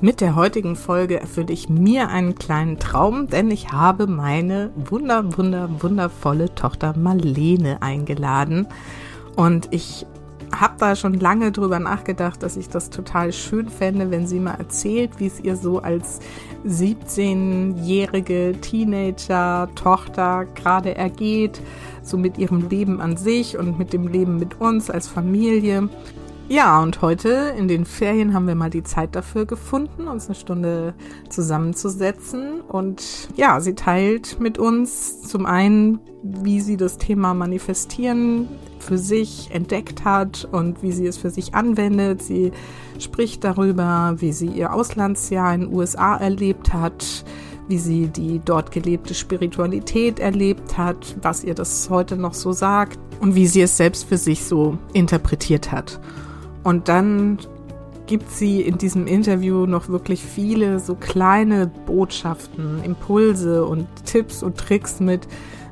Mit der heutigen Folge erfülle ich mir einen kleinen Traum, denn ich habe meine wunder, wunder, wundervolle Tochter Marlene eingeladen. Und ich habe da schon lange drüber nachgedacht, dass ich das total schön fände, wenn sie mal erzählt, wie es ihr so als 17-jährige Teenager-Tochter gerade ergeht, so mit ihrem Leben an sich und mit dem Leben mit uns als Familie. Ja, und heute in den Ferien haben wir mal die Zeit dafür gefunden, uns eine Stunde zusammenzusetzen. Und ja, sie teilt mit uns zum einen, wie sie das Thema Manifestieren für sich entdeckt hat und wie sie es für sich anwendet. Sie spricht darüber, wie sie ihr Auslandsjahr in den USA erlebt hat, wie sie die dort gelebte Spiritualität erlebt hat, was ihr das heute noch so sagt und wie sie es selbst für sich so interpretiert hat. Und dann gibt sie in diesem Interview noch wirklich viele so kleine Botschaften, Impulse und Tipps und Tricks mit,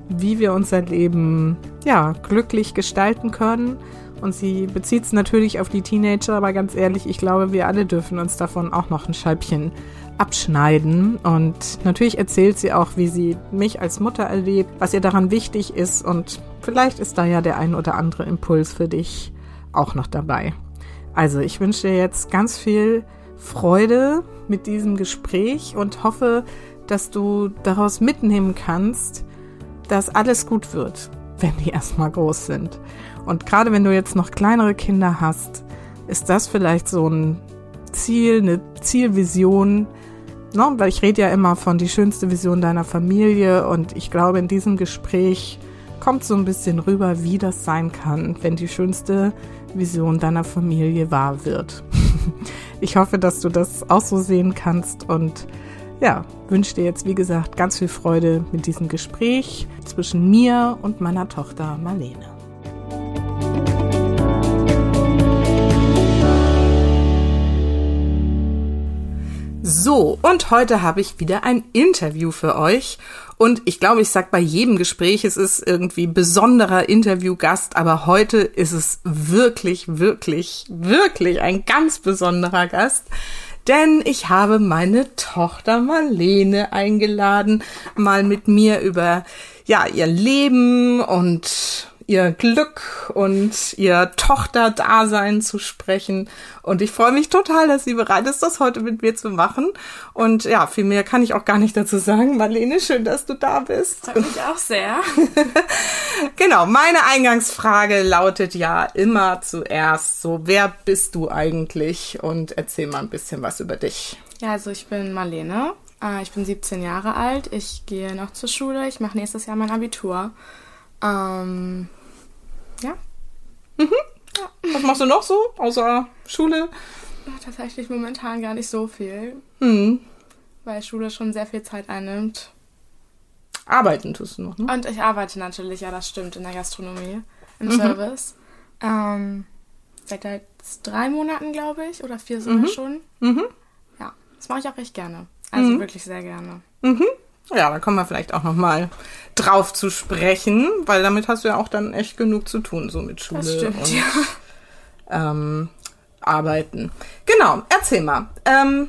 wie wir unser Leben ja glücklich gestalten können. Und sie bezieht es natürlich auf die Teenager, aber ganz ehrlich, ich glaube, wir alle dürfen uns davon auch noch ein Scheibchen abschneiden. Und natürlich erzählt sie auch, wie sie mich als Mutter erlebt, was ihr daran wichtig ist. Und vielleicht ist da ja der ein oder andere Impuls für dich auch noch dabei. Also ich wünsche dir jetzt ganz viel Freude mit diesem Gespräch und hoffe, dass du daraus mitnehmen kannst, dass alles gut wird, wenn die erstmal groß sind. Und gerade wenn du jetzt noch kleinere Kinder hast, ist das vielleicht so ein Ziel, eine Zielvision, ne? weil ich rede ja immer von die schönste Vision deiner Familie und ich glaube, in diesem Gespräch kommt so ein bisschen rüber, wie das sein kann, wenn die schönste Vision deiner Familie wahr wird. Ich hoffe, dass du das auch so sehen kannst und ja, wünsche dir jetzt, wie gesagt, ganz viel Freude mit diesem Gespräch zwischen mir und meiner Tochter Marlene. So, und heute habe ich wieder ein Interview für euch. Und ich glaube, ich sage bei jedem Gespräch, es ist irgendwie besonderer Interviewgast, aber heute ist es wirklich, wirklich, wirklich ein ganz besonderer Gast. Denn ich habe meine Tochter Marlene eingeladen, mal mit mir über ja ihr Leben und ihr Glück und ihr Tochterdasein zu sprechen. Und ich freue mich total, dass sie bereit ist, das heute mit mir zu machen. Und ja, viel mehr kann ich auch gar nicht dazu sagen. Marlene, schön, dass du da bist. Freut mich auch sehr. genau, meine Eingangsfrage lautet ja immer zuerst so, wer bist du eigentlich? Und erzähl mal ein bisschen was über dich. Ja, also ich bin Marlene. Äh, ich bin 17 Jahre alt. Ich gehe noch zur Schule. Ich mache nächstes Jahr mein Abitur. Ähm. Mhm. Was machst du noch so, außer Schule? Tatsächlich momentan gar nicht so viel. Mhm. Weil Schule schon sehr viel Zeit einnimmt. Arbeiten tust du noch, ne? Und ich arbeite natürlich, ja, das stimmt, in der Gastronomie, im mhm. Service. Ähm, seit jetzt drei Monaten, glaube ich, oder vier sogar mhm. schon. Mhm. Ja, das mache ich auch recht gerne. Also mhm. wirklich sehr gerne. Mhm. Ja, da kommen wir vielleicht auch noch mal drauf zu sprechen, weil damit hast du ja auch dann echt genug zu tun, so mit Schule das stimmt, und ja. ähm, Arbeiten. Genau, erzähl mal. Ähm,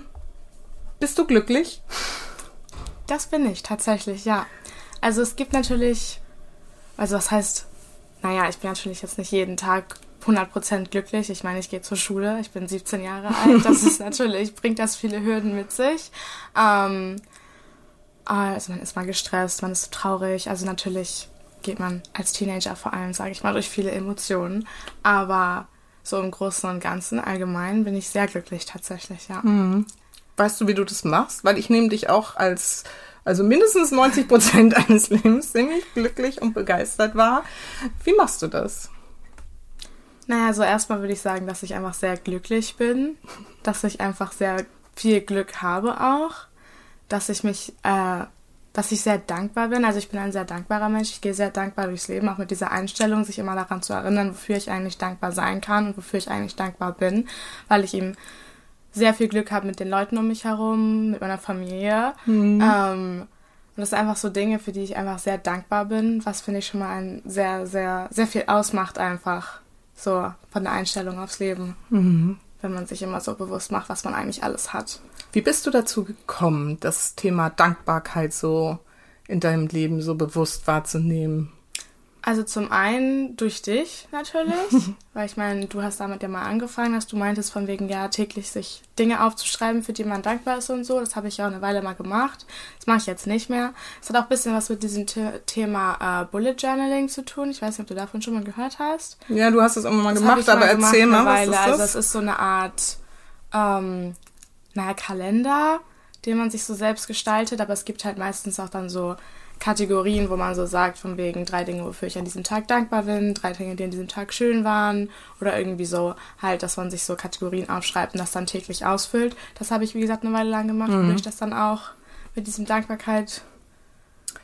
bist du glücklich? Das bin ich tatsächlich, ja. Also es gibt natürlich, also was heißt, naja, ich bin natürlich jetzt nicht jeden Tag 100% glücklich. Ich meine, ich gehe zur Schule, ich bin 17 Jahre alt. Das ist natürlich, bringt das viele Hürden mit sich. Ähm, also man ist mal gestresst, man ist traurig. Also natürlich geht man als Teenager vor allem, sage ich mal, durch viele Emotionen. Aber so im Großen und Ganzen allgemein bin ich sehr glücklich tatsächlich, ja. Mhm. Weißt du, wie du das machst? Weil ich nehme dich auch als, also mindestens 90 Prozent eines Lebens ziemlich glücklich und begeistert wahr. Wie machst du das? Naja, so erstmal würde ich sagen, dass ich einfach sehr glücklich bin, dass ich einfach sehr viel Glück habe auch dass ich mich äh, dass ich sehr dankbar bin. Also ich bin ein sehr dankbarer Mensch. Ich gehe sehr dankbar durchs Leben, auch mit dieser Einstellung, sich immer daran zu erinnern, wofür ich eigentlich dankbar sein kann und wofür ich eigentlich dankbar bin, weil ich eben sehr viel Glück habe mit den Leuten um mich herum, mit meiner Familie. Mhm. Ähm, und das sind einfach so Dinge, für die ich einfach sehr dankbar bin, was finde ich schon mal ein sehr, sehr, sehr viel ausmacht einfach. So von der Einstellung aufs Leben. Mhm. Wenn man sich immer so bewusst macht, was man eigentlich alles hat. Wie bist du dazu gekommen, das Thema Dankbarkeit so in deinem Leben so bewusst wahrzunehmen? Also zum einen durch dich natürlich, weil ich meine, du hast damit ja mal angefangen, dass du meintest von wegen ja täglich sich Dinge aufzuschreiben, für die man dankbar ist und so. Das habe ich ja auch eine Weile mal gemacht. Das mache ich jetzt nicht mehr. Es hat auch ein bisschen was mit diesem The Thema äh, Bullet Journaling zu tun. Ich weiß nicht, ob du davon schon mal gehört hast. Ja, du hast es immer mal das gemacht, aber mal erzähl mal, was ist das? Also es ist so eine Art, ähm, naja, Kalender, den man sich so selbst gestaltet, aber es gibt halt meistens auch dann so Kategorien, wo man so sagt, von wegen drei Dinge, wofür ich an diesem Tag dankbar bin, drei Dinge, die an diesem Tag schön waren oder irgendwie so halt, dass man sich so Kategorien aufschreibt und das dann täglich ausfüllt. Das habe ich, wie gesagt, eine Weile lang gemacht, mhm. wodurch das dann auch mit diesem Dankbarkeit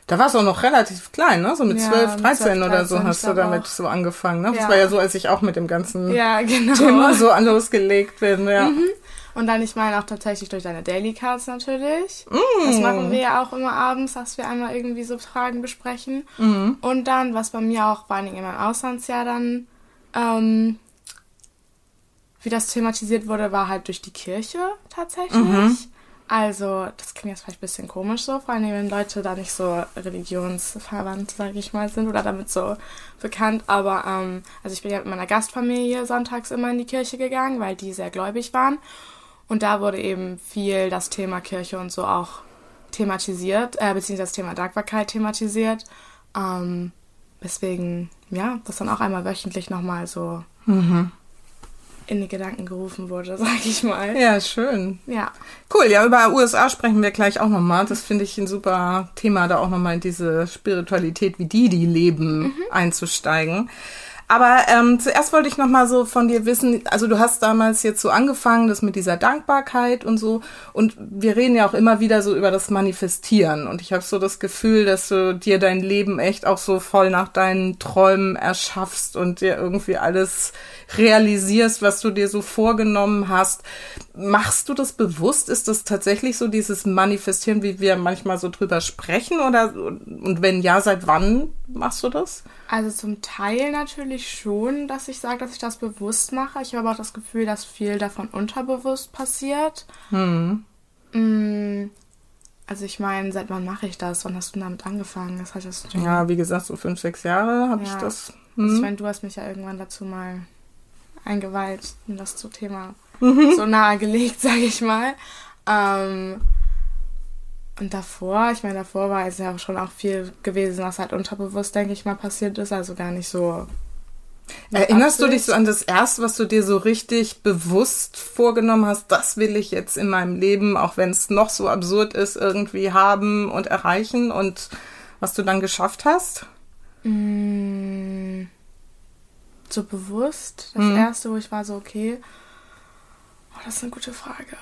da warst du auch noch relativ klein, ne? So mit ja, 12, 13 12, 13 oder so hast du damit auch. so angefangen, ne? Ja. Das war ja so, als ich auch mit dem ganzen ja, genau. Thema so losgelegt bin, ja. Mhm. Und dann, ich meine, auch tatsächlich durch deine Daily Cards natürlich. Mm. Das machen wir ja auch immer abends, dass wir einmal irgendwie so Fragen besprechen. Mm. Und dann, was bei mir auch vor allen Dingen in meinem Auslandsjahr dann, ähm, wie das thematisiert wurde, war halt durch die Kirche tatsächlich. Mhm. Also, das klingt jetzt vielleicht ein bisschen komisch so, vor allem wenn Leute da nicht so religionsverwandt, sage ich mal, sind oder damit so bekannt. Aber, ähm, also ich bin ja mit meiner Gastfamilie sonntags immer in die Kirche gegangen, weil die sehr gläubig waren. Und da wurde eben viel das Thema Kirche und so auch thematisiert, äh, beziehungsweise das Thema Dankbarkeit thematisiert. Ähm, weswegen, ja, das dann auch einmal wöchentlich nochmal so mhm. in die Gedanken gerufen wurde, sag ich mal. Ja, schön. Ja. Cool, ja, über USA sprechen wir gleich auch nochmal. Das finde ich ein super Thema, da auch nochmal in diese Spiritualität, wie die die leben, mhm. einzusteigen. Aber ähm, zuerst wollte ich noch mal so von dir wissen, also du hast damals jetzt so angefangen, das mit dieser Dankbarkeit und so. Und wir reden ja auch immer wieder so über das Manifestieren. Und ich habe so das Gefühl, dass du dir dein Leben echt auch so voll nach deinen Träumen erschaffst und dir irgendwie alles realisierst, was du dir so vorgenommen hast. Machst du das bewusst? Ist das tatsächlich so dieses Manifestieren, wie wir manchmal so drüber sprechen? Oder und wenn ja, seit wann machst du das? Also zum Teil natürlich schon, dass ich sage, dass ich das bewusst mache. Ich habe aber auch das Gefühl, dass viel davon unterbewusst passiert. Hm. Mm, also ich meine, seit wann mache ich das? Wann hast du damit angefangen? Das heißt, das ja, wie gesagt, so fünf, sechs Jahre habe ja. ich das. Hm. Also ich hm. meine, du hast mich ja irgendwann dazu mal eingeweiht und das zu Thema mhm. so nahegelegt, sage ich mal. Ähm, und davor, ich meine, davor war es ja auch schon auch viel gewesen, was halt unterbewusst, denke ich mal, passiert ist, also gar nicht so. Erinnerst Absicht. du dich so an das erste, was du dir so richtig bewusst vorgenommen hast, das will ich jetzt in meinem Leben, auch wenn es noch so absurd ist, irgendwie haben und erreichen und was du dann geschafft hast? Mm, so bewusst. Das mhm. erste, wo ich war so, okay, oh, das ist eine gute Frage.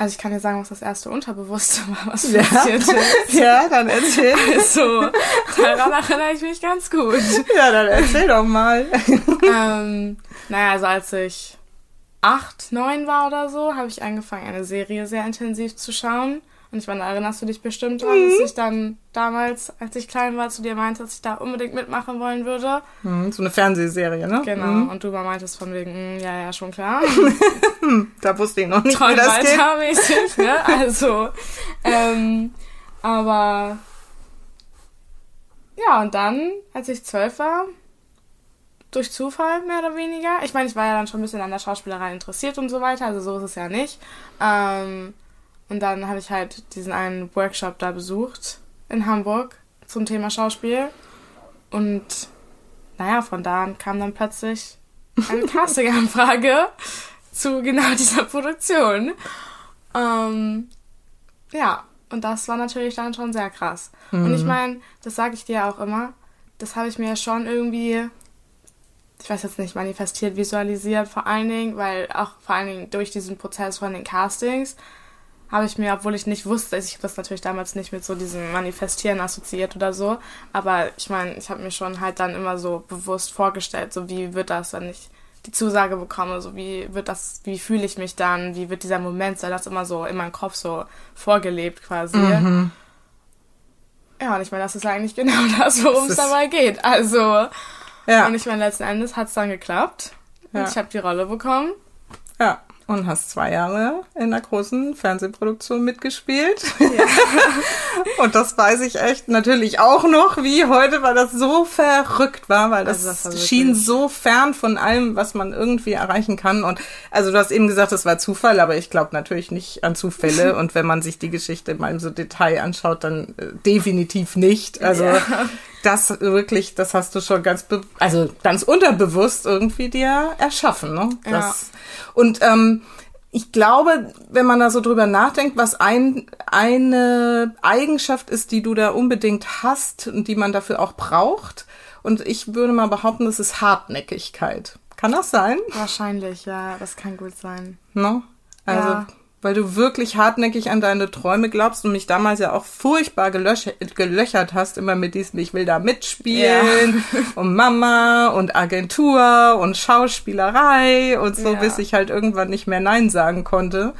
Also ich kann dir sagen, was das erste Unterbewusste war, was ja. passiert ist. Ja, dann erzähl. Also, daran erinnere ich mich ganz gut. Ja, dann erzähl doch mal. ähm, naja, also als ich acht, neun war oder so, habe ich angefangen, eine Serie sehr intensiv zu schauen. Und ich meine, da erinnerst du dich bestimmt dran, mhm. dass ich dann damals, als ich klein war, zu dir meinte, dass ich da unbedingt mitmachen wollen würde. Mhm, so eine Fernsehserie, ne? Genau. Mhm. Und du meintest von wegen, mh, ja, ja, schon klar. da wusste ich noch nicht, Toll wie das geht. ne? Also, ähm, aber ja, und dann, als ich zwölf war, durch Zufall mehr oder weniger. Ich meine, ich war ja dann schon ein bisschen an der Schauspielerei interessiert und so weiter, also so ist es ja nicht. Ähm, und dann habe ich halt diesen einen Workshop da besucht in Hamburg zum Thema Schauspiel. Und naja, von da an kam dann plötzlich eine Casting-Anfrage zu genau dieser Produktion. Ähm, ja, und das war natürlich dann schon sehr krass. Mhm. Und ich mhm. meine, das sage ich dir auch immer, das habe ich mir schon irgendwie, ich weiß jetzt nicht, manifestiert, visualisiert, vor allen Dingen, weil auch vor allen Dingen durch diesen Prozess von den Castings habe ich mir, obwohl ich nicht wusste, ich habe das natürlich damals nicht mit so diesem Manifestieren assoziiert oder so, aber ich meine, ich habe mir schon halt dann immer so bewusst vorgestellt, so wie wird das, wenn ich die Zusage bekomme, so wie wird das, wie fühle ich mich dann, wie wird dieser Moment sein, das immer so in meinem Kopf so vorgelebt quasi. Mhm. Ja, und ich meine, das ist eigentlich genau das, worum es dabei geht. Also, ja. und ich meine, letzten Endes hat es dann geklappt. Ja. Und ich habe die Rolle bekommen. Ja und hast zwei Jahre in einer großen Fernsehproduktion mitgespielt. Ja. und das weiß ich echt natürlich auch noch wie heute, weil das so verrückt war, weil das, also das schien so fern von allem, was man irgendwie erreichen kann. Und also du hast eben gesagt, das war Zufall, aber ich glaube natürlich nicht an Zufälle. und wenn man sich die Geschichte mal im so Detail anschaut, dann äh, definitiv nicht. Also ja. Das wirklich, das hast du schon ganz, also ganz unterbewusst irgendwie dir erschaffen. Ne? Das, ja. Und ähm, ich glaube, wenn man da so drüber nachdenkt, was ein, eine Eigenschaft ist, die du da unbedingt hast und die man dafür auch braucht. Und ich würde mal behaupten, das ist Hartnäckigkeit. Kann das sein? Wahrscheinlich, ja, das kann gut sein. No? Also ja weil du wirklich hartnäckig an deine Träume glaubst und mich damals ja auch furchtbar gelöch gelöchert hast, immer mit diesem, ich will da mitspielen ja. und Mama und Agentur und Schauspielerei und so, ja. bis ich halt irgendwann nicht mehr Nein sagen konnte.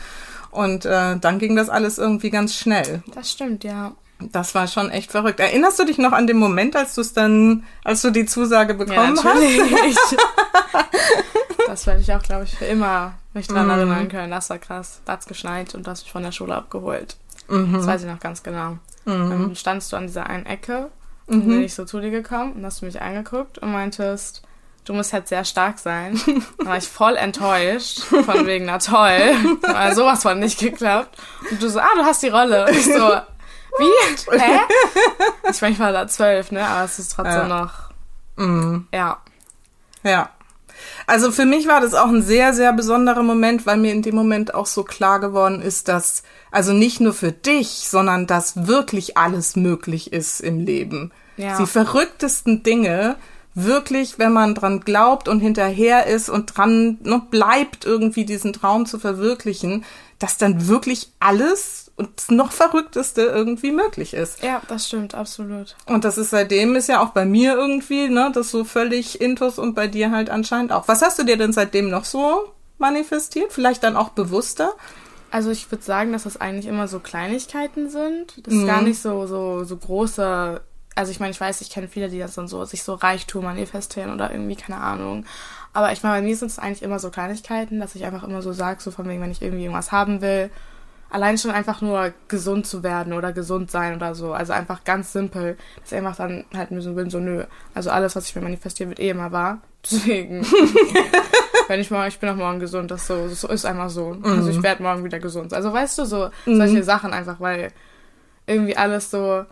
Und äh, dann ging das alles irgendwie ganz schnell. Das stimmt, ja. Das war schon echt verrückt. Erinnerst du dich noch an den Moment, als du es dann, als du die Zusage bekommen ja, natürlich. hast? das werde ich auch, glaube ich, für immer mich dran mm. erinnern können. Das war krass. Da hat's geschneit und du hast mich von der Schule abgeholt. Mm Das weiß ich noch ganz genau. Mm Dann standst du an dieser einen Ecke und bin ich so zu dir gekommen und hast du mich angeguckt und meintest, du musst jetzt sehr stark sein. Dann war ich voll enttäuscht, von wegen, na toll, weil sowas von nicht geklappt. Und du so, ah, du hast die Rolle. Und ich so, wie? Hä? Ich meine, ich war da zwölf, ne? Aber es ist trotzdem ja. noch. Mhm. Ja. Ja. Also für mich war das auch ein sehr, sehr besonderer Moment, weil mir in dem Moment auch so klar geworden ist, dass also nicht nur für dich, sondern dass wirklich alles möglich ist im Leben. Ja. Die verrücktesten Dinge wirklich, wenn man dran glaubt und hinterher ist und dran noch bleibt, irgendwie diesen Traum zu verwirklichen, dass dann wirklich alles und das noch Verrückteste irgendwie möglich ist. Ja, das stimmt, absolut. Und das ist seitdem ist ja auch bei mir irgendwie, ne, das so völlig intus und bei dir halt anscheinend auch. Was hast du dir denn seitdem noch so manifestiert? Vielleicht dann auch bewusster? Also ich würde sagen, dass das eigentlich immer so Kleinigkeiten sind. Das ist mhm. gar nicht so, so, so große also ich meine, ich weiß, ich kenne viele, die das dann so, sich so Reichtum manifestieren oder irgendwie, keine Ahnung. Aber ich meine, bei mir sind es eigentlich immer so Kleinigkeiten, dass ich einfach immer so sage, so von wegen, wenn ich irgendwie irgendwas haben will, allein schon einfach nur gesund zu werden oder gesund sein oder so. Also einfach ganz simpel, dass ich einfach dann halt mir so bin, so nö. Also alles, was ich mir manifestiere, wird eh immer wahr. Deswegen, wenn ich morgen, ich bin auch morgen gesund, das so, so ist einfach so. Mhm. Also ich werde morgen wieder gesund. Also weißt du, so mhm. solche Sachen einfach, weil irgendwie alles so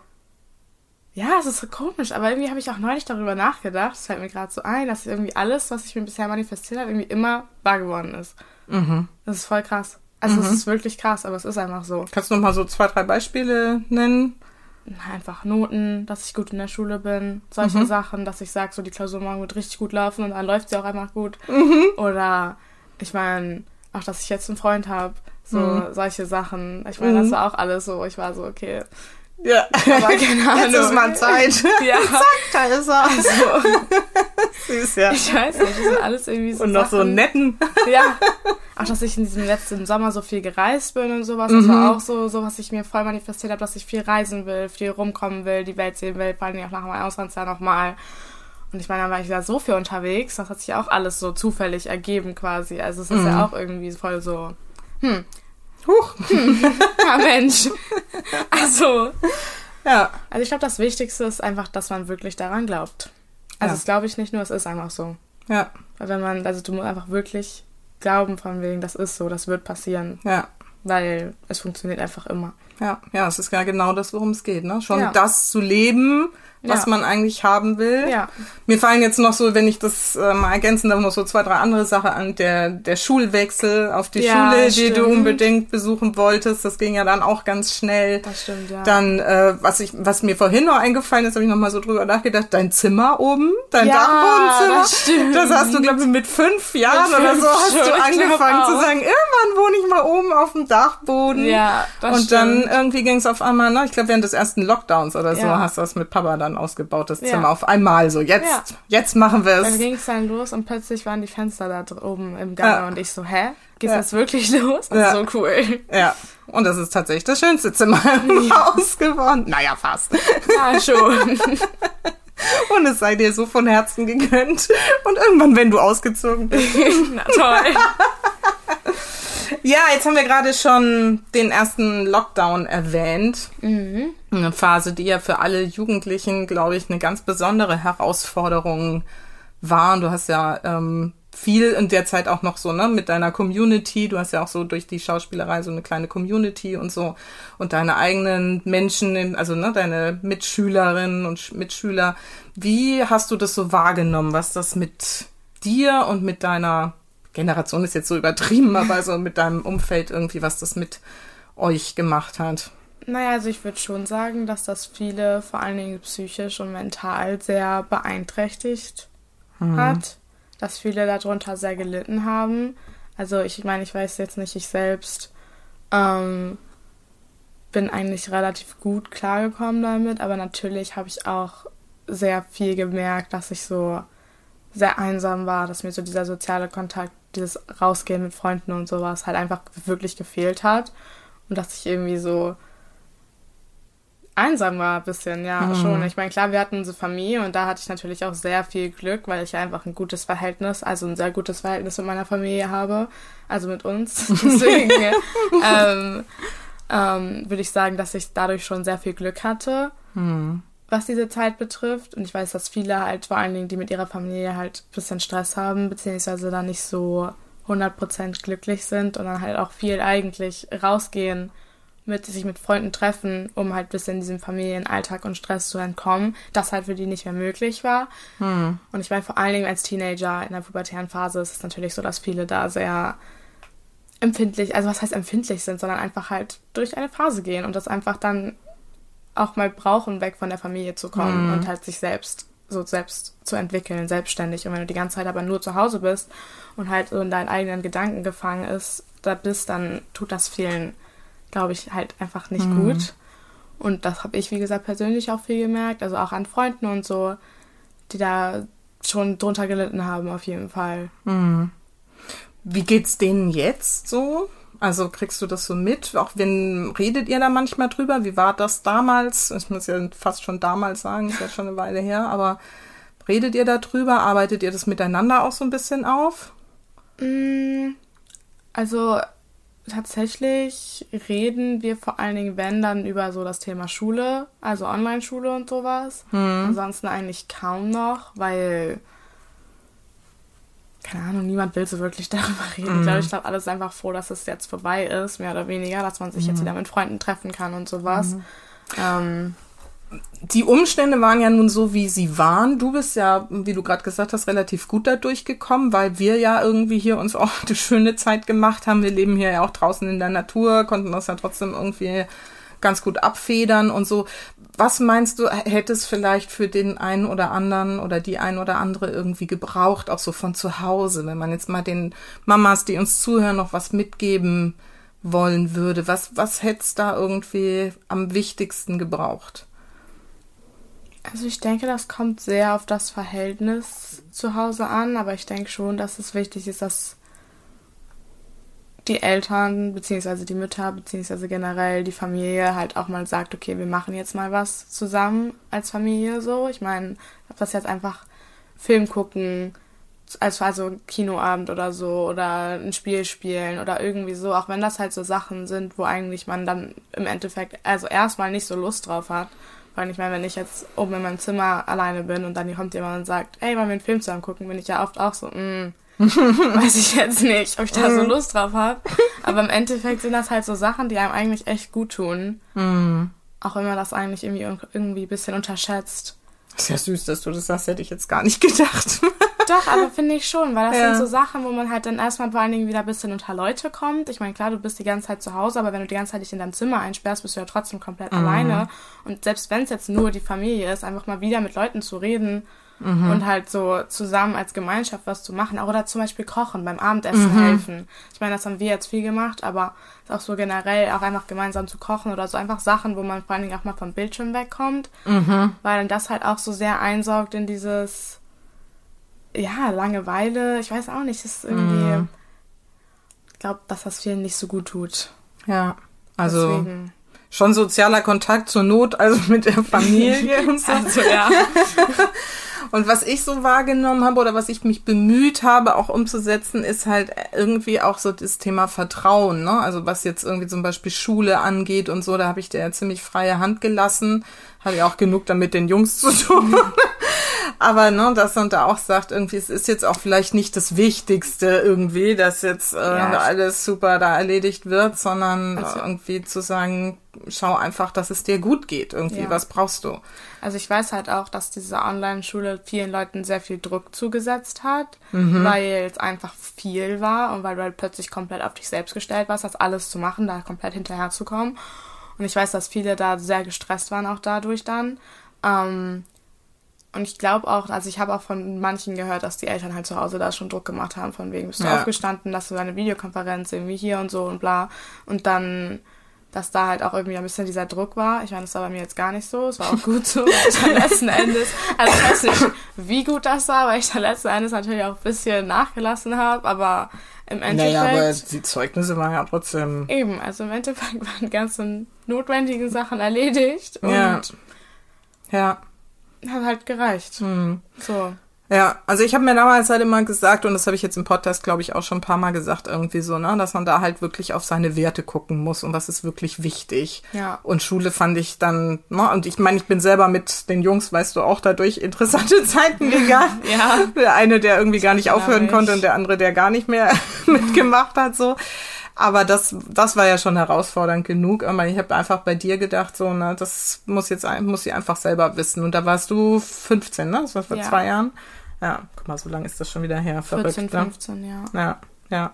ja, es ist so komisch, aber irgendwie habe ich auch neulich darüber nachgedacht, es fällt mir gerade so ein, dass irgendwie alles, was ich mir bisher manifestiert habe, irgendwie immer wahr geworden ist. Mhm. Das ist voll krass. Also mhm. es ist wirklich krass, aber es ist einfach so. Kannst du noch mal so zwei, drei Beispiele nennen? Einfach Noten, dass ich gut in der Schule bin, solche mhm. Sachen, dass ich sage, so die Klausur morgen wird richtig gut laufen und dann läuft sie auch einfach gut. Mhm. Oder ich meine, auch dass ich jetzt einen Freund habe, so mhm. solche Sachen. Ich meine, das mhm. war auch alles so. Ich war so, okay, ja. Aber keine Ahnung. Jetzt ist mal Zeit. Ja. Zack, da ist er. Also, Süß, ja. Ich weiß nicht, das sind alles irgendwie so Und noch Sachen. so netten. Ja. Auch, dass ich in diesem letzten Sommer so viel gereist bin und sowas. Das mhm. war auch so, so, was ich mir voll manifestiert habe, dass ich viel reisen will, viel rumkommen will, die Welt sehen will, vor allem auch nach meinem Auslandsjahr nochmal. Und ich meine, da war ich ja so viel unterwegs, das hat sich auch alles so zufällig ergeben quasi. Also es ist mhm. ja auch irgendwie voll so, hm, Huch. Hm. ja, Mensch. Also. Ja. Also ich glaube, das Wichtigste ist einfach, dass man wirklich daran glaubt. Also ja. das glaube ich nicht nur, es ist einfach so. Ja. Weil wenn man, also du musst einfach wirklich glauben von wegen, das ist so, das wird passieren. Ja. Weil es funktioniert einfach immer. Ja, ja, es ist ja genau das, worum es geht, ne? Schon ja. das zu leben, was Ja. man eigentlich haben will. Ja. Mir fallen jetzt noch so, wenn ich das äh, mal ergänzen darf, noch so zwei, drei andere Sachen an. Der, der Schulwechsel auf die Ja, Schule, die du stimmt. unbedingt besuchen wolltest, das ging ja dann auch ganz schnell. Das stimmt, ja. Dann, äh, was ich, was mir vorhin noch eingefallen ist, habe ich noch mal so drüber nachgedacht, dein Zimmer oben, dein Ja, Dachbodenzimmer. das stimmt. Das hast du, glaube ich, mit fünf Jahren Mit oder fünf so hast schon, du angefangen zu sagen, irgendwann wohne ich mal oben auf dem Dachboden. Ja, das Und dann stimmt. Irgendwie ging es auf einmal, ne, ich glaube während des ersten Lockdowns oder so, Ja. hast du das mit Papa dann ausgebaut, das Ja. Zimmer auf einmal so. Jetzt, Ja. jetzt machen wir Dann es. ging es dann los und plötzlich waren die Fenster da oben im Ja. und ich so, hä? Geht das wirklich los? Ja. So cool. Ja. Und das ist tatsächlich das schönste Zimmer im Haus geworden. Naja, fast. Ja, schon. Und es sei dir so von Herzen gegönnt. Und irgendwann, wenn du ausgezogen bist. Na toll. Ja, jetzt haben wir gerade schon den ersten Lockdown erwähnt. Mhm. Eine Phase, die ja für alle Jugendlichen, glaube ich, eine ganz besondere Herausforderung war. Und du hast ja ähm, viel in der Zeit auch noch so, ne, mit deiner Community. Du hast ja auch so durch die Schauspielerei so eine kleine Community und so. Und deine eigenen Menschen, also ne, deine Mitschülerinnen und Sch- Mitschüler. Wie hast du das so wahrgenommen, was das mit dir und mit deiner Generation ist jetzt so übertrieben, aber so mit deinem Umfeld irgendwie, was das mit euch gemacht hat? Naja, also ich würde schon sagen, dass das viele, vor allen Dingen psychisch und mental, sehr beeinträchtigt hat. Dass viele darunter sehr gelitten haben. Also ich meine, ich weiß jetzt nicht, ich selbst ähm, bin eigentlich relativ gut klargekommen damit, aber natürlich habe ich auch sehr viel gemerkt, dass ich so sehr einsam war, dass mir so dieser soziale Kontakt, dieses Rausgehen mit Freunden und sowas halt einfach wirklich gefehlt hat. Und dass ich irgendwie so einsam war ein bisschen, ja, Mhm. schon. Ich meine, klar, wir hatten unsere Familie und da hatte ich natürlich auch sehr viel Glück, weil ich einfach ein gutes Verhältnis, also ein sehr gutes Verhältnis mit meiner Familie habe, also mit uns. Deswegen ähm, ähm, würde ich sagen, dass ich dadurch schon sehr viel Glück hatte Hm. Was diese Zeit betrifft. Und ich weiß, dass viele halt, vor allen Dingen, die mit ihrer Familie halt ein bisschen Stress haben, beziehungsweise da nicht so 100% glücklich sind und dann halt auch viel eigentlich rausgehen, mit sich mit Freunden treffen, um halt ein bisschen diesem Familienalltag und Stress zu entkommen, das halt für die nicht mehr möglich war. Hm. Und ich meine, vor allen Dingen als Teenager in der pubertären Phase ist es natürlich so, dass viele da sehr empfindlich, also was heißt empfindlich sind, sondern einfach halt durch eine Phase gehen und das einfach dann auch mal brauchen, weg von der Familie zu kommen Mhm. und halt sich selbst so selbst zu entwickeln, selbstständig. Und wenn du die ganze Zeit aber nur zu Hause bist und halt so in deinen eigenen Gedanken gefangen ist, da bist, dann tut das vielen, glaube ich, halt einfach nicht Mhm. gut. Und das habe ich, wie gesagt, persönlich auch viel gemerkt, also auch an Freunden und so, die da schon drunter gelitten haben, auf jeden Fall. Hm. Wie geht's denen jetzt so? Also kriegst du das so mit? Auch wenn redet ihr da manchmal drüber? Wie war das damals? Ich muss ja fast schon damals sagen, ist ja schon eine Weile her, aber redet ihr da drüber? Arbeitet ihr das miteinander auch so ein bisschen auf? Mm, Also tatsächlich reden wir vor allen Dingen, wenn dann, über so das Thema Schule, also Online-Schule und sowas. Ansonsten eigentlich kaum noch, weil, keine Ahnung, niemand will so wirklich darüber reden. Ich glaube, ich glaube, alles ist einfach froh, dass es jetzt vorbei ist, mehr oder weniger, dass man sich jetzt wieder mit Freunden treffen kann und sowas. Ähm, Die Umstände waren ja nun so, wie sie waren. Du bist ja, wie du gerade gesagt hast, relativ gut da durchgekommen, weil wir ja irgendwie hier uns auch eine schöne Zeit gemacht haben. Wir leben hier ja auch draußen in der Natur, konnten das ja trotzdem irgendwie ganz gut abfedern und so. Was meinst du, hätte es vielleicht für den einen oder anderen oder die ein oder andere irgendwie gebraucht, auch so von zu Hause, wenn man jetzt mal den Mamas, die uns zuhören, noch was mitgeben wollen würde? Was, was hätte es da irgendwie am wichtigsten gebraucht? Also ich denke, das kommt sehr auf das Verhältnis zu Hause an, aber ich denke schon, dass es wichtig ist, dass die Eltern beziehungsweise die Mütter beziehungsweise generell die Familie halt auch mal sagt, okay, wir machen jetzt mal was zusammen als Familie so. Ich meine, ob das jetzt einfach Film gucken, als also Kinoabend oder so oder ein Spiel spielen oder irgendwie so, auch wenn das halt so Sachen sind, wo eigentlich man dann im Endeffekt also erstmal nicht so Lust drauf hat. Weil ich meine, wenn ich jetzt oben in meinem Zimmer alleine bin und dann kommt jemand und sagt, ey, wollen wir einen Film zusammen gucken, bin ich ja oft auch so, mm, weiß ich jetzt nicht, ob ich da so Lust drauf habe. Aber im Endeffekt sind das halt so Sachen, die einem eigentlich echt gut tun. Hm. Auch wenn man das eigentlich irgendwie irgendwie ein bisschen unterschätzt. Ist ja süß, dass du das sagst, hätte ich jetzt gar nicht gedacht. Doch, aber finde ich schon, weil das ja. sind so Sachen, wo man halt dann erstmal vor allen Dingen wieder ein bisschen unter Leute kommt. Ich meine, klar, du bist die ganze Zeit zu Hause, aber wenn du die ganze Zeit dich in deinem Zimmer einsperrst, bist du ja trotzdem komplett mhm. alleine. Und selbst wenn es jetzt nur die Familie ist, einfach mal wieder mit Leuten zu reden mhm. und halt so zusammen als Gemeinschaft was zu machen. Oder zum Beispiel kochen, beim Abendessen mhm. helfen. Ich meine, das haben wir jetzt viel gemacht, aber ist auch so generell auch einfach gemeinsam zu kochen oder so einfach Sachen, wo man vor allen Dingen auch mal vom Bildschirm wegkommt. Mhm. Weil das halt auch so sehr einsaugt in dieses, ja, Langeweile. Ich weiß auch nicht, das ist irgendwie, mhm. ich glaube, dass das vielen nicht so gut tut. Ja, also. Deswegen schon sozialer Kontakt zur Not, also mit der Familie und so. Also, ja. Und was ich so wahrgenommen habe oder was ich mich bemüht habe, auch umzusetzen, ist halt irgendwie auch so das Thema Vertrauen. Ne? Also was jetzt irgendwie zum Beispiel Schule angeht und so, da habe ich dir ja ziemlich freie Hand gelassen. Habe ja auch genug damit den Jungs zu tun. Aber ne, dass man da auch sagt, irgendwie, es ist jetzt auch vielleicht nicht das Wichtigste irgendwie, dass jetzt äh, ja, alles super da erledigt wird, sondern also, irgendwie zu sagen, schau einfach, dass es dir gut geht. Irgendwie, ja. was brauchst du? Also ich weiß halt auch, dass diese Online-Schule vielen Leuten sehr viel Druck zugesetzt hat, mhm. weil es einfach viel war und weil du halt plötzlich komplett auf dich selbst gestellt warst, das alles zu machen, da komplett hinterherzukommen. Und ich weiß, dass viele da sehr gestresst waren auch dadurch dann. Ähm, und ich glaube auch, also ich habe auch von manchen gehört, dass die Eltern halt zu Hause da schon Druck gemacht haben, von wegen bist du ja. aufgestanden, dass du deine Videokonferenz irgendwie hier und so und bla. Und dann, dass da halt auch irgendwie ein bisschen dieser Druck war. Ich meine, das war bei mir jetzt gar nicht so. Es war auch gut so, weil ich dann letzten Endes, also ich weiß nicht, wie gut das war, weil ich dann letzten Endes natürlich auch ein bisschen nachgelassen habe, aber im Endeffekt. Naja, aber die Zeugnisse waren ja trotzdem. Eben, also im Endeffekt waren die ganzen notwendigen Sachen erledigt. Und ja. Ja hat halt gereicht. Mhm. So. Ja, also ich habe mir damals halt immer gesagt, und das habe ich jetzt im Podcast, glaube ich, auch schon ein paar Mal gesagt, irgendwie so, ne, dass man da halt wirklich auf seine Werte gucken muss und was ist wirklich wichtig. Ja. Und Schule fand ich dann, ne, und ich meine, ich bin selber mit den Jungs, weißt du, auch dadurch interessante Zeiten gegangen. ja. Der eine, der irgendwie gar nicht aufhören konnte und der andere, der gar nicht mehr mitgemacht hat, so. Aber das, das war ja schon herausfordernd genug. Aber ich habe einfach bei dir gedacht, so, ne, das muss jetzt muss sie einfach selber wissen. Und da warst du 15, ne? Das war vor ja. zwei Jahren. Ja, guck mal, so lange ist das schon wieder her. Verrückt, 14, 15, ne? ja. Ja, ja.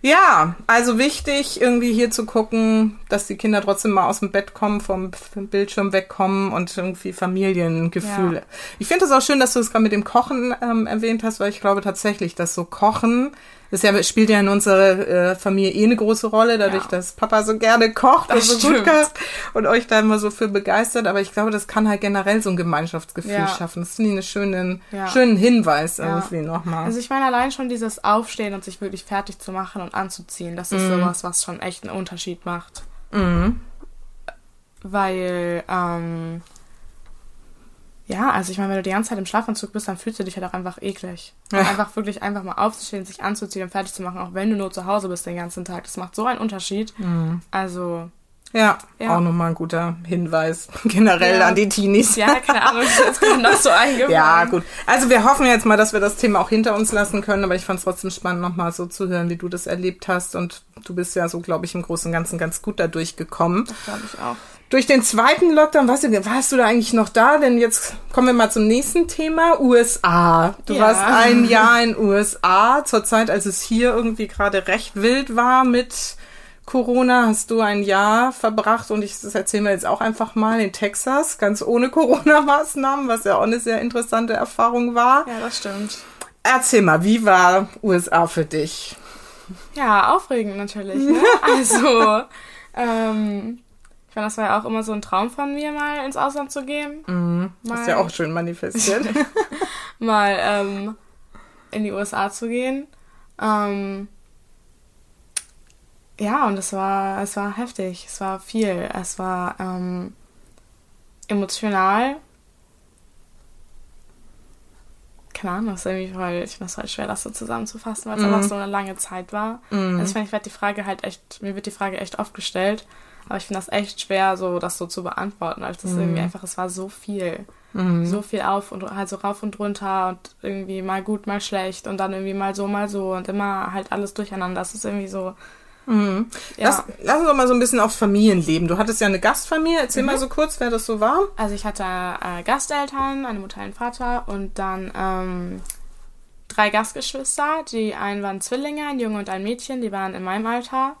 Ja, also wichtig, irgendwie hier zu gucken, dass die Kinder trotzdem mal aus dem Bett kommen, vom Bildschirm wegkommen und irgendwie Familiengefühl. Ja. Ich finde es auch schön, dass du es gerade mit dem Kochen ähm, erwähnt hast, weil ich glaube tatsächlich, dass so Kochen das ja, spielt ja in unserer äh, Familie eh eine große Rolle, dadurch, ja. dass Papa so gerne kocht das und so gut kocht und euch da immer so für begeistert. Aber ich glaube, das kann halt generell so ein Gemeinschaftsgefühl ja. schaffen. Das finde ich einen schönen, schönen Hinweis irgendwie nochmal. Also ich meine, allein schon dieses Aufstehen und sich wirklich fertig zu machen und anzuziehen, das ist mhm. sowas, was schon echt einen Unterschied macht. Mhm. Weil, ähm, ja, also ich meine, wenn du die ganze Zeit im Schlafanzug bist, dann fühlst du dich halt auch einfach eklig. Ja. Einfach wirklich einfach mal aufzustehen, sich anzuziehen und fertig zu machen, auch wenn du nur zu Hause bist den ganzen Tag. Das macht so einen Unterschied. Mhm. Also. Ja, ja, auch nochmal ein guter Hinweis generell ja. an die Teenies. Ja, keine Ahnung, jetzt gerade noch so eingefallen. Ja, gut. Also wir hoffen jetzt mal, dass wir das Thema auch hinter uns lassen können, aber ich fand es trotzdem spannend, nochmal so zu hören, wie du das erlebt hast. Und du bist ja so, glaube ich, im Großen und Ganzen ganz gut dadurch gekommen. Das glaube ich auch. Durch den zweiten Lockdown, weißt du, warst du da eigentlich noch da? Denn jetzt kommen wir mal zum nächsten Thema, USA. Du ja. warst ein Jahr in USA, zur Zeit, als es hier irgendwie gerade recht wild war mit Corona, hast du ein Jahr verbracht und ich, das erzählen wir jetzt auch einfach mal in Texas, ganz ohne Corona-Maßnahmen, was ja auch eine sehr interessante Erfahrung war. Ja, das stimmt. Erzähl mal, wie war USA für dich? Ja, aufregend natürlich. Ne? Also, ähm, ich meine, das war ja auch immer so ein Traum von mir, mal ins Ausland zu gehen. Mhm. Mal, Hast ja auch schön manifestiert. mal ähm, in die USA zu gehen. Ähm, ja, und es war, es war heftig. Es war viel. Es war ähm, emotional. Keine Ahnung, das ist irgendwie voll, ich finde es halt schwer, das so zusammenzufassen, weil es mhm. einfach so eine lange Zeit war. Mhm. Also ich meine, ich werde die Frage halt echt, mir wird die Frage echt oft gestellt. Aber ich finde das echt schwer, so das so zu beantworten, als das mhm. irgendwie einfach, es war so viel. Mhm. So viel auf und halt so rauf und runter und irgendwie mal gut, mal schlecht und dann irgendwie mal so, mal so und immer halt alles durcheinander. Das ist irgendwie so, Mhm. Ja. Lass, lass uns doch mal so ein bisschen aufs Familienleben. Du hattest ja eine Gastfamilie. Erzähl mhm. mal so kurz, wer das so war. Also ich hatte äh, Gasteltern, eine Mutter, einen Vater und dann ähm, drei Gastgeschwister. Die einen waren Zwillinge, ein Junge und ein Mädchen. Die waren in meinem Alter,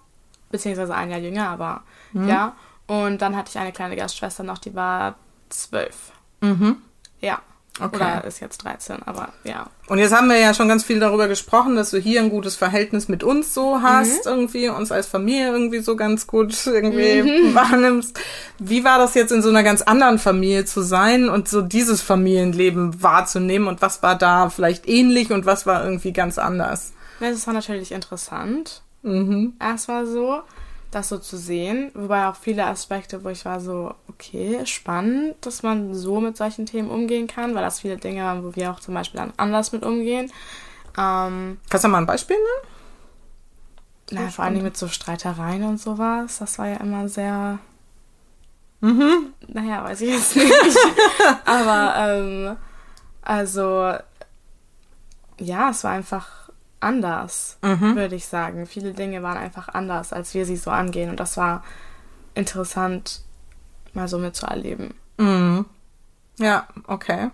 beziehungsweise ein Jahr jünger, aber mhm. ja. Und dann hatte ich eine kleine Gastschwester noch, die war zwölf. Mhm. Ja. Okay. Oder ist jetzt 13, aber ja. Und jetzt haben wir ja schon ganz viel darüber gesprochen, dass du hier ein gutes Verhältnis mit uns so hast, mhm. irgendwie, uns als Familie irgendwie so ganz gut irgendwie mhm. wahrnimmst. Wie war das jetzt in so einer ganz anderen Familie zu sein und so dieses Familienleben wahrzunehmen und was war da vielleicht ähnlich und was war irgendwie ganz anders? Das war natürlich interessant. Mhm. Erstmal so das so zu sehen. Wobei auch viele Aspekte, wo ich war so, okay, spannend, dass man so mit solchen Themen umgehen kann, weil das viele Dinge waren, wo wir auch zum Beispiel dann anders mit umgehen. Ähm, Kannst du mal ein Beispiel nennen? Na, vor allen Dingen mit so Streitereien und sowas. Das war ja immer sehr. Mhm. Naja, weiß ich jetzt nicht. Aber, ähm, also, ja, es war einfach anders, mhm. würde ich sagen. Viele Dinge waren einfach anders, als wir sie so angehen. Und das war interessant, mal so mitzuerleben. Mhm. Ja, okay.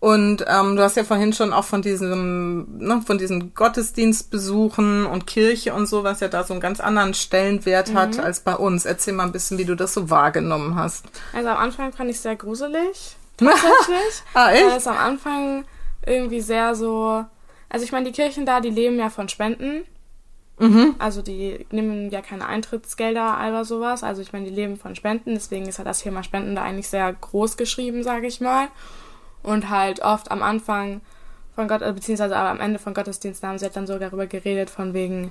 Und ähm, du hast ja vorhin schon auch von diesem, ne, von diesen Gottesdienstbesuchen und Kirche und so, was ja da so einen ganz anderen Stellenwert mhm. hat als bei uns. Erzähl mal ein bisschen, wie du das so wahrgenommen hast. Also am Anfang fand ich es sehr gruselig, tatsächlich. ah, echt? Weil es am Anfang irgendwie sehr so, also ich meine, die Kirchen da, die leben ja von Spenden. Mhm. Also die nehmen ja keine Eintrittsgelder oder sowas. Also ich meine, die leben von Spenden. Deswegen ist ja das Thema Spenden da eigentlich sehr groß geschrieben, sage ich mal. Und halt oft am Anfang von Gott, äh, beziehungsweise aber am Ende von Gottesdiensten haben sie halt dann so darüber geredet, von wegen,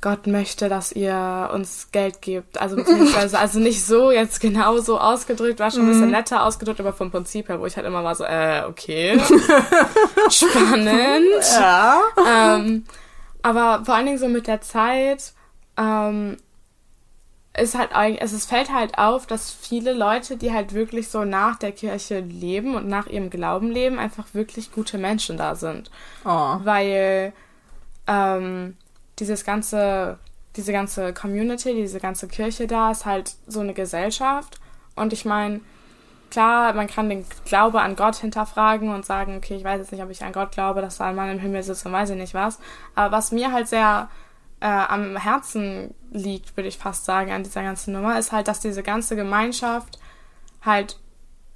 Gott möchte, dass ihr uns Geld gebt. Also beziehungsweise, also nicht so jetzt genau so ausgedrückt, war schon ein bisschen mhm. netter ausgedrückt, aber vom Prinzip her, wo ich halt immer war so, äh, okay. Spannend. Ja. Ähm, aber vor allen Dingen so mit der Zeit, ähm, ist halt eigentlich, es fällt halt auf, dass viele Leute, die halt wirklich so nach der Kirche leben und nach ihrem Glauben leben, einfach wirklich gute Menschen da sind. Oh. Weil, ähm, dieses ganze, diese ganze Community, diese ganze Kirche da ist halt so eine Gesellschaft. Und ich meine, klar, man kann den Glaube an Gott hinterfragen und sagen, okay, ich weiß jetzt nicht, ob ich an Gott glaube, dass da ein Mann im Himmel sitzt und weiß ich nicht was. Aber was mir halt sehr äh, am Herzen liegt, würde ich fast sagen, an dieser ganzen Nummer, ist halt, dass diese ganze Gemeinschaft halt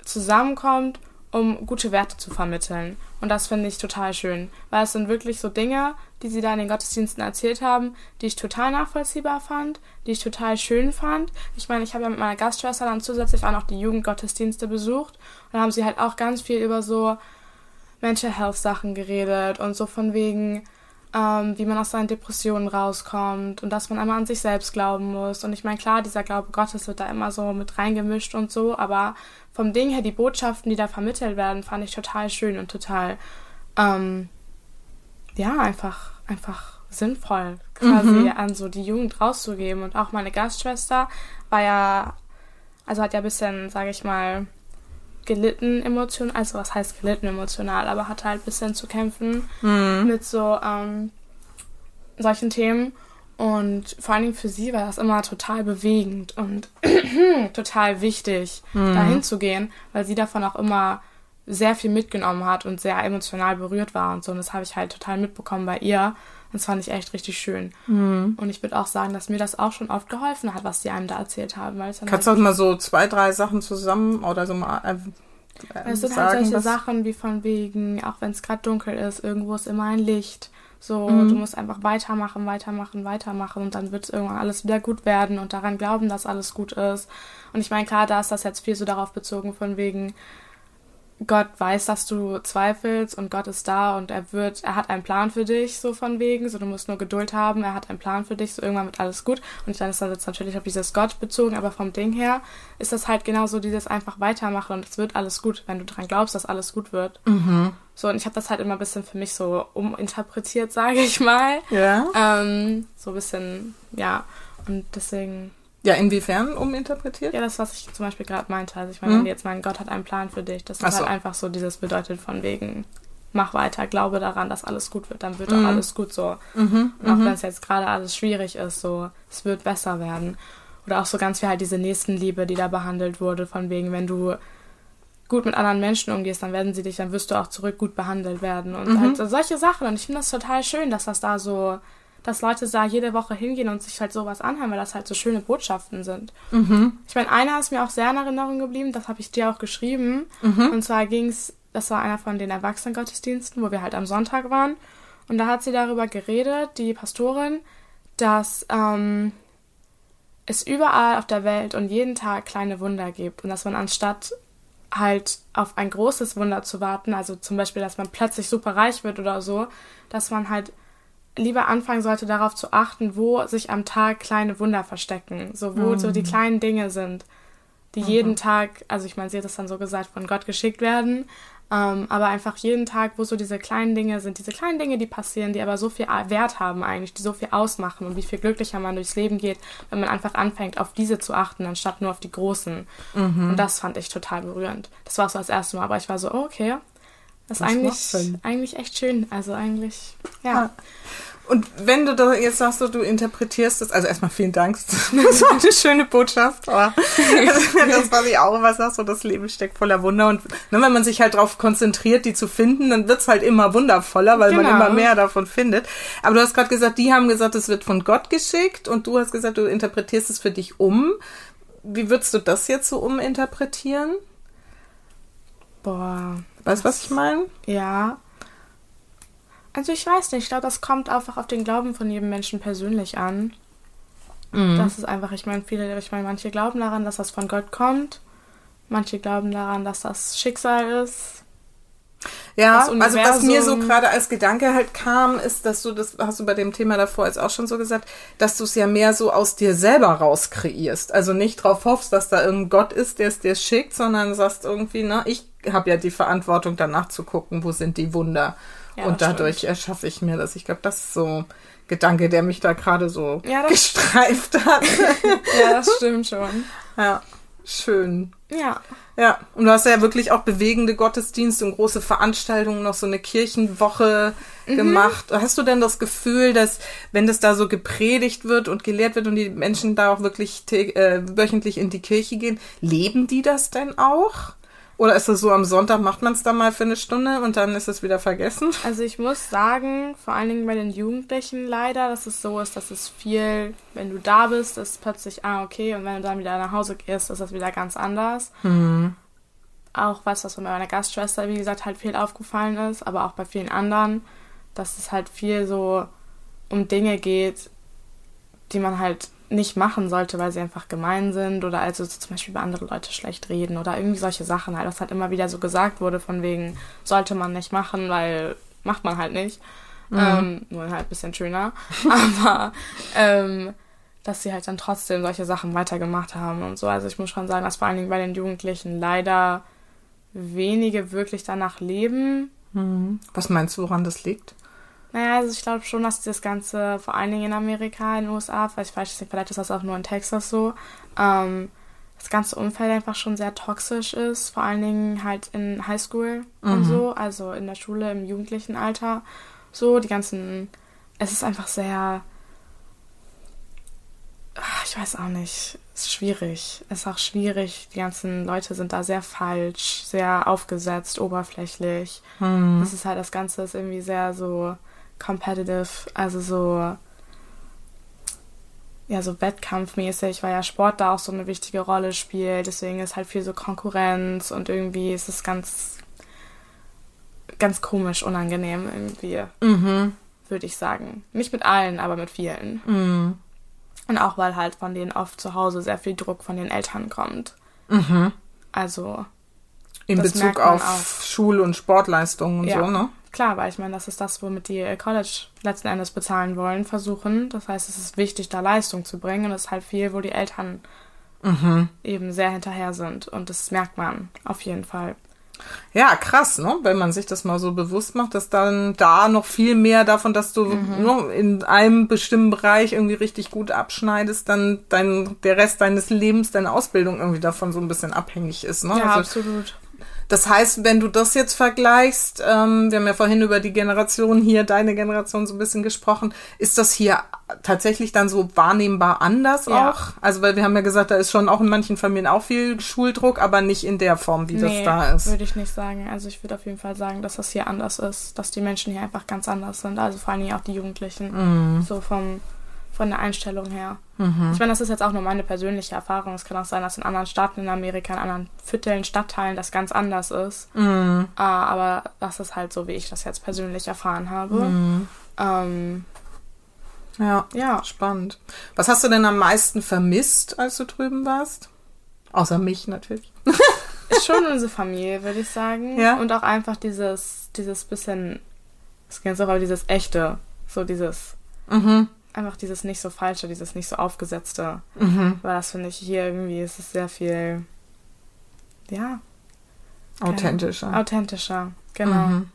zusammenkommt um gute Werte zu vermitteln. Und das finde ich total schön, weil es sind wirklich so Dinge, die sie da in den Gottesdiensten erzählt haben, die ich total nachvollziehbar fand, die ich total schön fand. Ich meine, ich habe ja mit meiner Gastschwester dann zusätzlich auch noch die Jugendgottesdienste besucht und da haben sie halt auch ganz viel über so Mental Health Sachen geredet und so von wegen, ähm, wie man aus seinen Depressionen rauskommt und dass man einmal an sich selbst glauben muss. Und ich meine, klar, dieser Glaube Gottes wird da immer so mit reingemischt und so, aber vom Ding her, die Botschaften, die da vermittelt werden, fand ich total schön und total, ähm, ja, einfach, einfach sinnvoll, quasi mhm. an so die Jugend rauszugeben. Und auch meine Gastschwester war ja, also hat ja ein bisschen, sage ich mal, gelitten emotional, also was heißt gelitten emotional, aber hatte halt ein bisschen zu kämpfen mhm. mit so ähm, solchen Themen. Und vor allen Dingen für sie war das immer total bewegend und total wichtig, mhm. dahin zu gehen, weil sie davon auch immer sehr viel mitgenommen hat und sehr emotional berührt war und so. Und das habe ich halt total mitbekommen bei ihr. Und das fand ich echt richtig schön. Mhm. Und ich würde auch sagen, dass mir das auch schon oft geholfen hat, was die einem da erzählt haben. Weil Kannst halt du auch mal so zwei, drei Sachen zusammen oder so mal äh, es sind halt solche Sachen wie von wegen, auch wenn es gerade dunkel ist, irgendwo ist immer ein Licht. So, mhm. du musst einfach weitermachen, weitermachen, weitermachen und dann wird irgendwann alles wieder gut werden und daran glauben, dass alles gut ist. Und ich meine, klar, da ist das jetzt viel so darauf bezogen, von wegen, Gott weiß, dass du zweifelst und Gott ist da und er wird, er hat einen Plan für dich, so von wegen, so du musst nur Geduld haben, er hat einen Plan für dich, so irgendwann wird alles gut. Und dann ist das jetzt natürlich auf dieses Gott bezogen, aber vom Ding her ist das halt genauso dieses einfach weitermachen und es wird alles gut, wenn du dran glaubst, dass alles gut wird. Mhm. So, und ich habe das halt immer ein bisschen für mich so uminterpretiert, sage ich mal. Ja. Ähm, so ein bisschen, ja. Und deswegen ja, inwiefern uminterpretiert? Ja, das, was ich zum Beispiel gerade meinte. Also ich meine, hm? wenn jetzt mein Gott hat einen Plan für dich, das ist so. halt einfach so dieses bedeutet von wegen, mach weiter, glaube daran, dass alles gut wird, dann wird mhm. auch alles gut so. Mhm. Und auch mhm. wenn es jetzt gerade alles schwierig ist, so, es wird besser werden. Oder auch so ganz wie halt diese Nächstenliebe, die da behandelt wurde, von wegen, wenn du gut mit anderen Menschen umgehst, dann werden sie dich, dann wirst du auch zurück gut behandelt werden. Und mhm. halt solche Sachen. Und ich finde das total schön, dass das da so, dass Leute da jede Woche hingehen und sich halt sowas anhören, weil das halt so schöne Botschaften sind. Mhm. Ich meine, einer ist mir auch sehr in Erinnerung geblieben, das habe ich dir auch geschrieben. Mhm. Und zwar ging es, das war einer von den Erwachsenengottesdiensten, wo wir halt am Sonntag waren. Und da hat sie darüber geredet, die Pastorin, dass ähm, es überall auf der Welt und jeden Tag kleine Wunder gibt und dass man anstatt halt auf ein großes Wunder zu warten, also zum Beispiel, dass man plötzlich super reich wird oder so, dass man halt lieber anfangen sollte, darauf zu achten, wo sich am Tag kleine Wunder verstecken, so wo mhm. so die kleinen Dinge sind, die mhm. jeden Tag, also ich meine, sie hat das dann so gesagt, von Gott geschickt werden, ähm, aber einfach jeden Tag, wo so diese kleinen Dinge sind, diese kleinen Dinge, die passieren, die aber so viel Wert haben eigentlich, die so viel ausmachen und wie viel glücklicher man durchs Leben geht, wenn man einfach anfängt, auf diese zu achten, anstatt nur auf die großen. Mhm. Und das fand ich total berührend. Das war so das erste Mal, aber ich war so, oh, okay, das, das ist eigentlich, eigentlich echt schön. Also eigentlich, ja. ja. Und wenn du da jetzt sagst, so, du interpretierst das, also erstmal vielen Dank, das war eine schöne Botschaft, aber das, was ich auch immer sage, so das Leben steckt voller Wunder und ne, wenn man sich halt darauf konzentriert, die zu finden, dann wird's halt immer wundervoller, weil genau. man immer mehr davon findet. Aber du hast gerade gesagt, die haben gesagt, es wird von Gott geschickt und du hast gesagt, du interpretierst es für dich um. Wie würdest du das jetzt so uminterpretieren? Boah. Weißt du, was ich meine? Ja. Also ich weiß nicht, ich glaube, das kommt einfach auf den Glauben von jedem Menschen persönlich an. Mhm. Das ist einfach, ich meine, viele, ich meine, manche glauben daran, dass das von Gott kommt. Manche glauben daran, dass das Schicksal ist. Ja, also was mir so gerade als Gedanke halt kam, ist, dass du, das hast du bei dem Thema davor jetzt auch schon so gesagt, dass du es ja mehr so aus dir selber raus kreierst. Also nicht drauf hoffst, dass da irgendein Gott ist, der es dir schickt, sondern sagst irgendwie, na, ich habe ja die Verantwortung danach zu gucken, wo sind die Wunder. Ja, und dadurch stimmt. erschaffe ich mir das. Ich glaube, das ist so Gedanke, der mich da gerade so ja, gestreift hat. ja, das stimmt schon. Ja, schön. Ja. Ja, und du hast ja wirklich auch bewegende Gottesdienste und große Veranstaltungen, noch so eine Kirchenwoche mhm. gemacht. Hast du denn das Gefühl, dass, wenn das da so gepredigt wird und gelehrt wird und die Menschen da auch wirklich äh, wöchentlich in die Kirche gehen, leben die das denn auch? Oder ist es so, am Sonntag macht man es dann mal für eine Stunde und dann ist es wieder vergessen? Also ich muss sagen, vor allen Dingen bei den Jugendlichen leider, dass es so ist, dass es viel, wenn du da bist, ist plötzlich, ah, okay, und wenn du dann wieder nach Hause gehst, ist das wieder ganz anders. Mhm. Auch was, was bei meiner Gastschwester, wie gesagt, halt viel aufgefallen ist, aber auch bei vielen anderen, dass es halt viel so um Dinge geht, die man halt nicht machen sollte, weil sie einfach gemein sind oder also zum Beispiel über andere Leute schlecht reden oder irgendwie solche Sachen halt, was halt immer wieder so gesagt wurde von wegen, sollte man nicht machen, weil macht man halt nicht. Mhm. Ähm, nur halt ein bisschen schöner. Aber ähm, dass sie halt dann trotzdem solche Sachen weitergemacht haben und so. Also ich muss schon sagen, dass vor allen Dingen bei den Jugendlichen leider wenige wirklich danach leben. Mhm. Was meinst du, woran das liegt? Naja, also ich glaube schon, dass das Ganze vor allen Dingen in Amerika, in den USA, vielleicht, vielleicht ist das auch nur in Texas so, ähm, das ganze Umfeld einfach schon sehr toxisch ist, vor allen Dingen halt in Highschool mhm. und so, also in der Schule, im jugendlichen Alter. So, die ganzen, es ist einfach sehr, ich weiß auch nicht, es ist schwierig. Es ist auch schwierig. Die ganzen Leute sind da sehr falsch, sehr aufgesetzt, oberflächlich. Mhm. Das ist halt, das Ganze ist irgendwie sehr so, competitive, also so ja, so wettkampfmäßig, weil ja Sport da auch so eine wichtige Rolle spielt. Deswegen ist halt viel so Konkurrenz und irgendwie ist es ganz, ganz komisch, unangenehm irgendwie. Mhm. Würde ich sagen. Nicht mit allen, aber mit vielen. Mhm. Und auch weil halt von denen oft zu Hause sehr viel Druck von den Eltern kommt. Mhm. Also. In Bezug auf Schul- und Sportleistungen und ja. so, ne? Klar, weil ich meine, das ist das, womit die äh, College letzten Endes bezahlen wollen, versuchen. Das heißt, es ist wichtig, da Leistung zu bringen und es ist halt viel, wo die Eltern mhm. eben sehr hinterher sind und das merkt man auf jeden Fall. Ja, krass, ne? Wenn man sich das mal so bewusst macht, dass dann da noch viel mehr davon, dass du mhm. ne, in einem bestimmten Bereich irgendwie richtig gut abschneidest, dann dein, der Rest deines Lebens, deine Ausbildung irgendwie davon so ein bisschen abhängig ist, ne? Ja, also, absolut Das heißt, wenn du das jetzt vergleichst, ähm, wir haben ja vorhin über die Generation hier, deine Generation so ein bisschen gesprochen, ist das hier tatsächlich dann so wahrnehmbar anders Ja. auch? Also, weil wir haben ja gesagt, da ist schon auch in manchen Familien auch viel Schuldruck, aber nicht in der Form, wie das da ist. würde ich nicht sagen. Also ich würde auf jeden Fall sagen, dass das hier anders ist, dass die Menschen hier einfach ganz anders sind. Also vor allem auch die Jugendlichen. Mhm. So vom, von der Einstellung her. Ich meine, das ist jetzt auch nur meine persönliche Erfahrung. Es kann auch sein, dass in anderen Staaten in Amerika, in anderen Vierteln, Stadtteilen das ganz anders ist. Mhm. Ah, aber das ist halt so, wie ich das jetzt persönlich erfahren habe. Mhm. Ähm, Ja, ja, spannend. Was hast du denn am meisten vermisst, als du drüben warst? Außer mich natürlich. ist schon unsere Familie, würde ich sagen. Ja. Und auch einfach dieses, dieses bisschen, das kennst du auch, aber dieses echte, so dieses, Mhm. Einfach dieses nicht so falsche, dieses nicht so aufgesetzte. Mhm. Weil das finde ich hier irgendwie, ist es sehr viel, ja, Authentischer. authentischer. Genau. Mhm.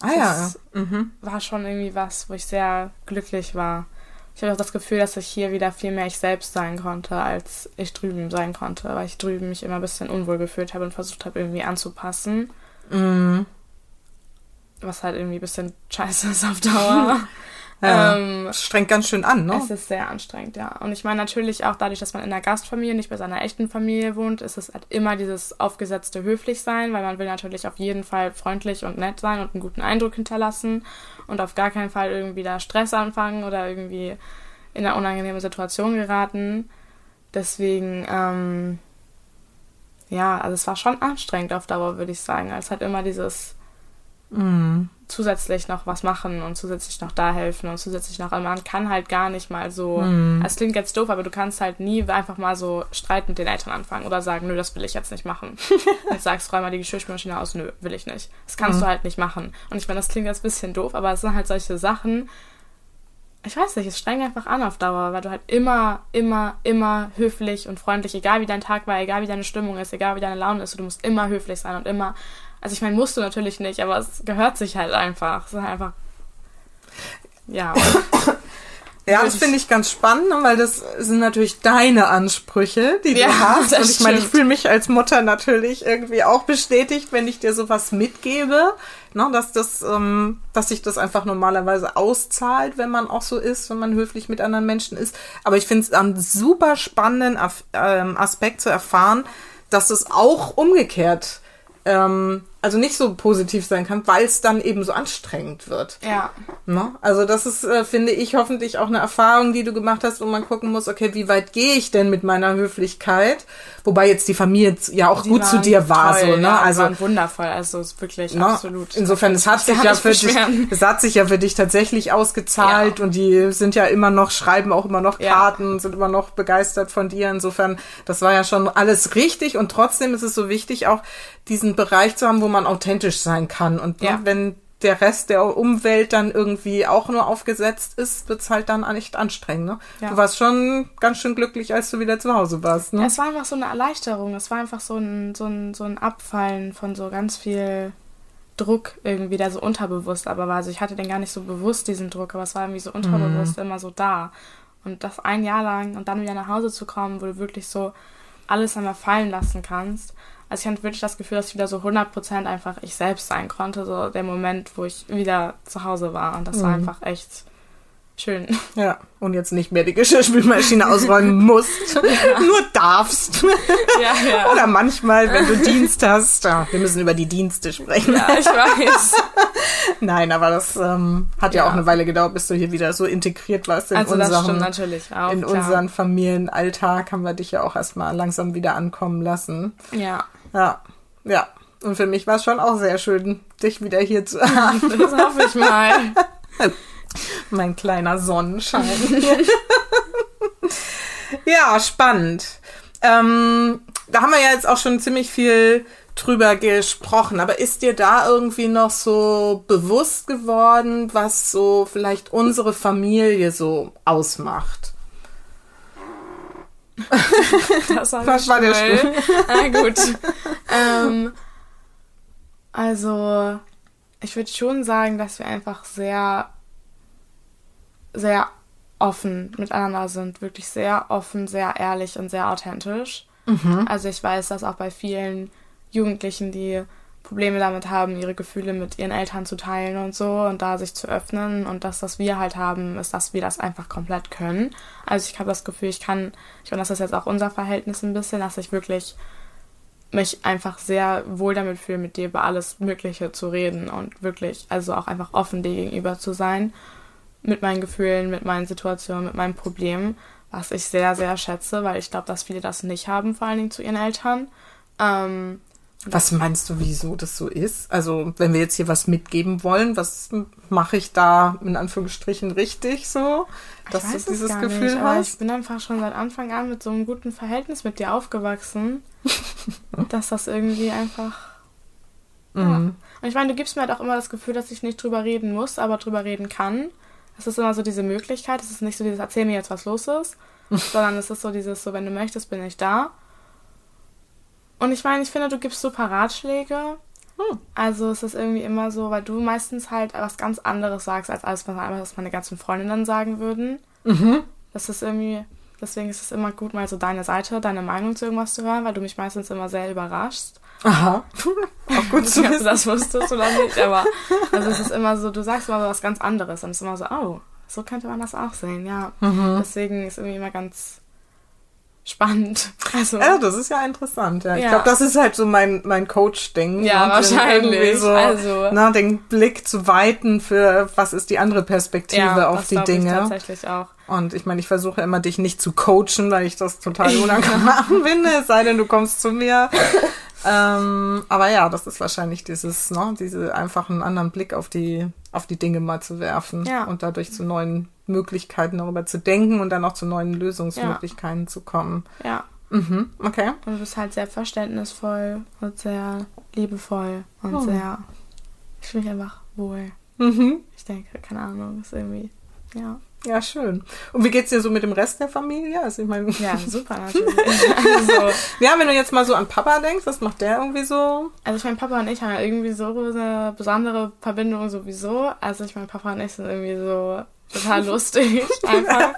Ah Das ja. Mhm. War schon irgendwie was, wo ich sehr glücklich war. Ich habe auch das Gefühl, dass ich hier wieder viel mehr ich selbst sein konnte, als ich drüben sein konnte, weil ich drüben mich immer ein bisschen unwohl gefühlt habe und versucht habe, irgendwie anzupassen. Mhm. was halt irgendwie ein bisschen scheiße ist auf Dauer. Ja. ähm, Das strengt ganz schön an, ne? es ist sehr anstrengend, ja. Und ich meine natürlich auch dadurch, dass man in einer Gastfamilie, nicht bei seiner echten Familie wohnt, ist es halt immer dieses aufgesetzte Höflichsein, weil man will natürlich auf jeden Fall freundlich und nett sein und einen guten Eindruck hinterlassen und auf gar keinen Fall irgendwie da Stress anfangen oder irgendwie in eine unangenehme Situation geraten. Deswegen, ähm, ja, also es war schon anstrengend auf Dauer, würde ich sagen. Es hat immer dieses Mhm. zusätzlich noch was machen und zusätzlich noch da helfen und zusätzlich noch, also man kann halt gar nicht mal so, Mhm. es klingt jetzt doof, aber du kannst halt nie einfach mal so Streit mit den Eltern anfangen oder sagen, nö, das will ich jetzt nicht machen. und sagst, räum mal die Geschirrspülmaschine aus, nö, will ich nicht. Das kannst Mhm. du halt nicht machen. Und ich meine, das klingt jetzt ein bisschen doof, aber es sind halt solche Sachen, ich weiß nicht, es strengt einfach an auf Dauer, weil du halt immer, immer, immer höflich und freundlich, egal wie dein Tag war, egal wie deine Stimmung ist, egal wie deine Laune ist, du musst immer höflich sein und immer, also ich meine, musst du natürlich nicht, aber es gehört sich halt einfach. Es ist halt einfach, ja, Ja, das finde ich ganz spannend, ne, weil das sind natürlich deine Ansprüche, die Ja, du hast. Und ich meine, ich fühle mich als Mutter natürlich irgendwie auch bestätigt, wenn ich dir sowas mitgebe, ne, dass das, ähm, dass sich das einfach normalerweise auszahlt, wenn man auch so ist, wenn man höflich mit anderen Menschen ist. Aber ich finde es einen super spannenden ähm, Aspekt zu erfahren, dass es auch umgekehrt ähm, also nicht so positiv sein kann, weil es dann eben so anstrengend wird. ja, Ne? Also das ist, äh, finde ich, hoffentlich auch eine Erfahrung, die du gemacht hast, wo man gucken muss, okay, wie weit gehe ich denn mit meiner Höflichkeit? Wobei jetzt die Familie ja auch die gut zu dir war, toll, so, ne? Ja, Also waren wundervoll, also es ist wirklich Ne? absolut. Insofern, es hat Ich sich ja für dich, es hat sich ja für dich tatsächlich ausgezahlt Ja. und die sind ja immer noch, schreiben auch immer noch Ja. Karten, sind immer noch begeistert von dir. Insofern, das war ja schon alles richtig und trotzdem ist es so wichtig, auch diesen Bereich zu haben, wo man authentisch sein kann. Und ne, Ja. wenn der Rest der Umwelt dann irgendwie auch nur aufgesetzt ist, wird's halt dann echt anstrengend. Ne? Ja. Du warst schon ganz schön glücklich, als du wieder zu Hause warst. Ne? Es war einfach so eine Erleichterung. Es war einfach so ein, so ein, so ein Abfallen von so ganz viel Druck irgendwie, der so unterbewusst aber war. Also ich hatte den gar nicht so bewusst, diesen Druck, aber es war irgendwie so unterbewusst immer so da. Und das ein Jahr lang und dann wieder nach Hause zu kommen, wo du wirklich so alles einmal fallen lassen kannst. Also ich hatte wirklich das Gefühl, dass ich wieder so 100% einfach ich selbst sein konnte. So der Moment, wo ich wieder zu Hause war. Und das war einfach echt schön. Ja, und jetzt nicht mehr die Geschirrspülmaschine ausräumen musst, nur darfst. ja, ja. Oder manchmal, wenn du Dienst hast. Ja, wir müssen über die Dienste sprechen. ja, ich weiß. Nein, aber das ähm, hat ja. Ja. auch eine Weile gedauert, bis du hier wieder so integriert warst in Also das stimmt unserem, natürlich auch. in unseren Familienalltag. Haben wir dich ja auch erstmal langsam wieder ankommen lassen. Ja, Ja, ja. Und für mich war es schon auch sehr schön, dich wieder hier zu haben. das hoffe ich mal. Mein kleiner Sonnenschein. ja, spannend. Ähm, da haben wir ja jetzt auch schon ziemlich viel drüber gesprochen, aber ist dir da irgendwie noch so bewusst geworden, was so vielleicht unsere Familie so ausmacht? Das war, Was war der Stuhl. Ah, gut. ähm, also, ich würde schon sagen, dass wir einfach sehr, sehr offen miteinander sind. Wirklich sehr offen, sehr ehrlich und sehr authentisch. Also ich weiß, dass auch bei vielen Jugendlichen, die Probleme damit haben, ihre Gefühle mit ihren Eltern zu teilen und so und da sich zu öffnen und das, was wir halt haben, ist, dass wir das einfach komplett können. Also ich habe das Gefühl, ich kann, ich meine, das ist jetzt auch unser Verhältnis ein bisschen, dass ich wirklich mich einfach sehr wohl damit fühle, mit dir über alles Mögliche zu reden und wirklich, also auch einfach offen dir gegenüber zu sein, mit meinen Gefühlen, mit meinen Situationen, mit meinen Problemen, was ich sehr, sehr schätze, weil ich glaube, dass viele das nicht haben, vor allen Dingen zu ihren Eltern. Ähm, was meinst du, wieso das so ist? Also, wenn wir jetzt hier was mitgeben wollen, was mache ich da in Anführungsstrichen richtig so, dass du dieses Gefühl nicht, hast? Ich bin einfach schon seit Anfang an mit so einem guten Verhältnis mit dir aufgewachsen, dass das irgendwie einfach. Ja. Mhm. Und ich meine, du gibst mir halt auch immer das Gefühl, dass ich nicht drüber reden muss, aber drüber reden kann. Es ist immer so diese Möglichkeit. Es ist nicht so dieses Erzähl mir jetzt, was los ist, sondern es ist so dieses so, wenn du möchtest, bin ich da. Und ich meine, ich finde, du gibst super Ratschläge. Hm. Also es ist irgendwie immer so, weil du meistens halt was ganz anderes sagst, als alles, was meine ganzen Freundinnen sagen würden. Mhm. Das ist irgendwie, deswegen ist es immer gut, mal so deine Seite, deine Meinung zu irgendwas zu hören, weil du mich meistens immer sehr überraschst. Aha. Auch gut zu wissen. das wusstest oder nicht, aber also es ist immer so, du sagst immer so was ganz anderes und es ist immer so, oh, so könnte man das auch sehen, ja. Mhm. Deswegen ist irgendwie immer ganz spannend. Also, ja, das ist ja interessant. Ja. ja. Ich glaube, das ist halt so mein, mein Coach-Ding. Ja, ne? wahrscheinlich. So, also, na, den Blick zu weiten für, was ist die andere Perspektive ja, auf die Dinge. Ich tatsächlich auch. Und ich meine, ich versuche immer, dich nicht zu coachen, weil ich das total unangenehm finde, es sei denn, du kommst zu mir. Ähm, aber ja, das ist wahrscheinlich dieses, ne, diese einfachen anderen Blick auf die, auf die Dinge mal zu werfen ja. und dadurch zu neuen Möglichkeiten darüber zu denken und dann auch zu neuen Lösungsmöglichkeiten ja. zu kommen. Ja. Mhm, okay. Und du bist halt sehr verständnisvoll und sehr liebevoll und oh. sehr. Ich fühle mich einfach wohl. Mhm. Ich denke, keine Ahnung, ist irgendwie, ja. Ja, schön. Und wie geht's dir so mit dem Rest der Familie? Also ich meine, ja, super natürlich. also, ja, wenn du jetzt mal so an Papa denkst, was macht der irgendwie so? Also ich meine, Papa und ich haben ja irgendwie so eine besondere Verbindung sowieso. Also ich meine, Papa und ich sind irgendwie so total lustig. Einfach.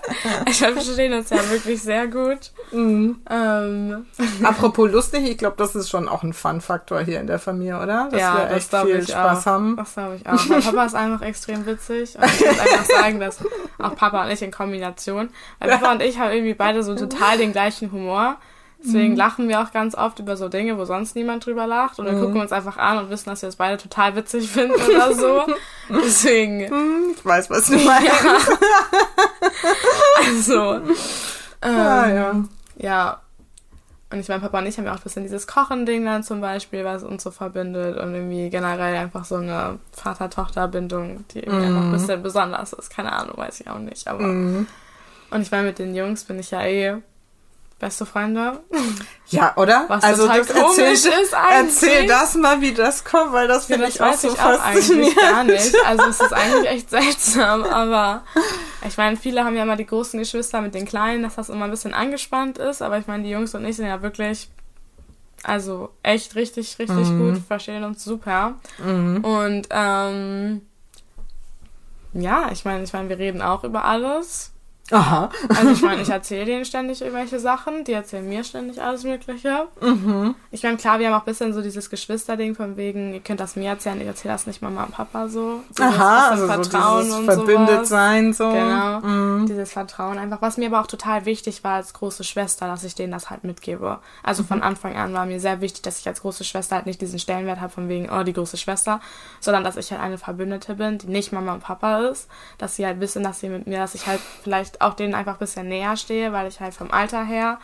Ich wir verstehen uns ja wirklich sehr gut. Mhm. Ähm. Apropos lustig, ich glaube, das ist schon auch ein Fun-Faktor hier in der Familie, oder? Dass ja, wir echt das viel Spaß auch. haben. Das glaube ich auch. Mein Papa ist einfach extrem witzig. Und ich muss einfach sagen, dass auch Papa und ich in Kombination, weil Papa und ich haben irgendwie beide so total den gleichen Humor. Deswegen mhm. lachen wir auch ganz oft über so Dinge, wo sonst niemand drüber lacht. Und dann mhm. gucken wir uns einfach an und wissen, dass wir das beide total witzig finden oder so. Deswegen. Mhm, ich weiß, was du meinst. Ja. also. Ähm, ah, ja. Ja. Und ich meine, Papa und ich haben ja auch ein bisschen dieses Kochen-Ding dann zum Beispiel, was uns so verbindet. Und irgendwie generell einfach so eine Vater-Tochter-Bindung, die irgendwie einfach ein mhm. bisschen besonders ist. Keine Ahnung, weiß ich auch nicht. Aber. Mhm. Und ich meine, mit den Jungs bin ich ja eh Beste Freunde. Ja, oder? Was also total das komisch erzähl, ist eigentlich. Erzähl das mal, wie das kommt, weil das finde ja, ich auch so ich faszinierend. Auch gar nicht. Also es ist eigentlich echt seltsam, aber ich meine, viele haben ja immer die großen Geschwister mit den Kleinen, dass das immer ein bisschen angespannt ist, aber ich meine, die Jungs und ich sind ja wirklich also echt richtig, richtig mhm. gut, verstehen uns super. Mhm. Und ähm, ja, ich meine, ich meine, wir reden auch über alles. Aha. Also ich meine, ich erzähle denen ständig irgendwelche Sachen, die erzählen mir ständig alles Mögliche. Mhm. Ich meine, klar, wir haben auch ein bisschen so dieses Geschwisterding von wegen, ihr könnt das mir erzählen, ich erzähle das nicht Mama und Papa so. so Aha, also Vertrauen so und verbündet sowas. sein so. Genau. Mhm. Dieses Vertrauen einfach, was mir aber auch total wichtig war als große Schwester, dass ich denen das halt mitgebe. Also von mhm. Anfang an war mir sehr wichtig, dass ich als große Schwester halt nicht diesen Stellenwert habe von wegen, oh, die große Schwester, sondern dass ich halt eine Verbündete bin, die nicht Mama und Papa ist, dass sie halt wissen, dass sie mit mir, dass ich halt vielleicht auch denen einfach ein bisschen näher stehe, weil ich halt vom Alter her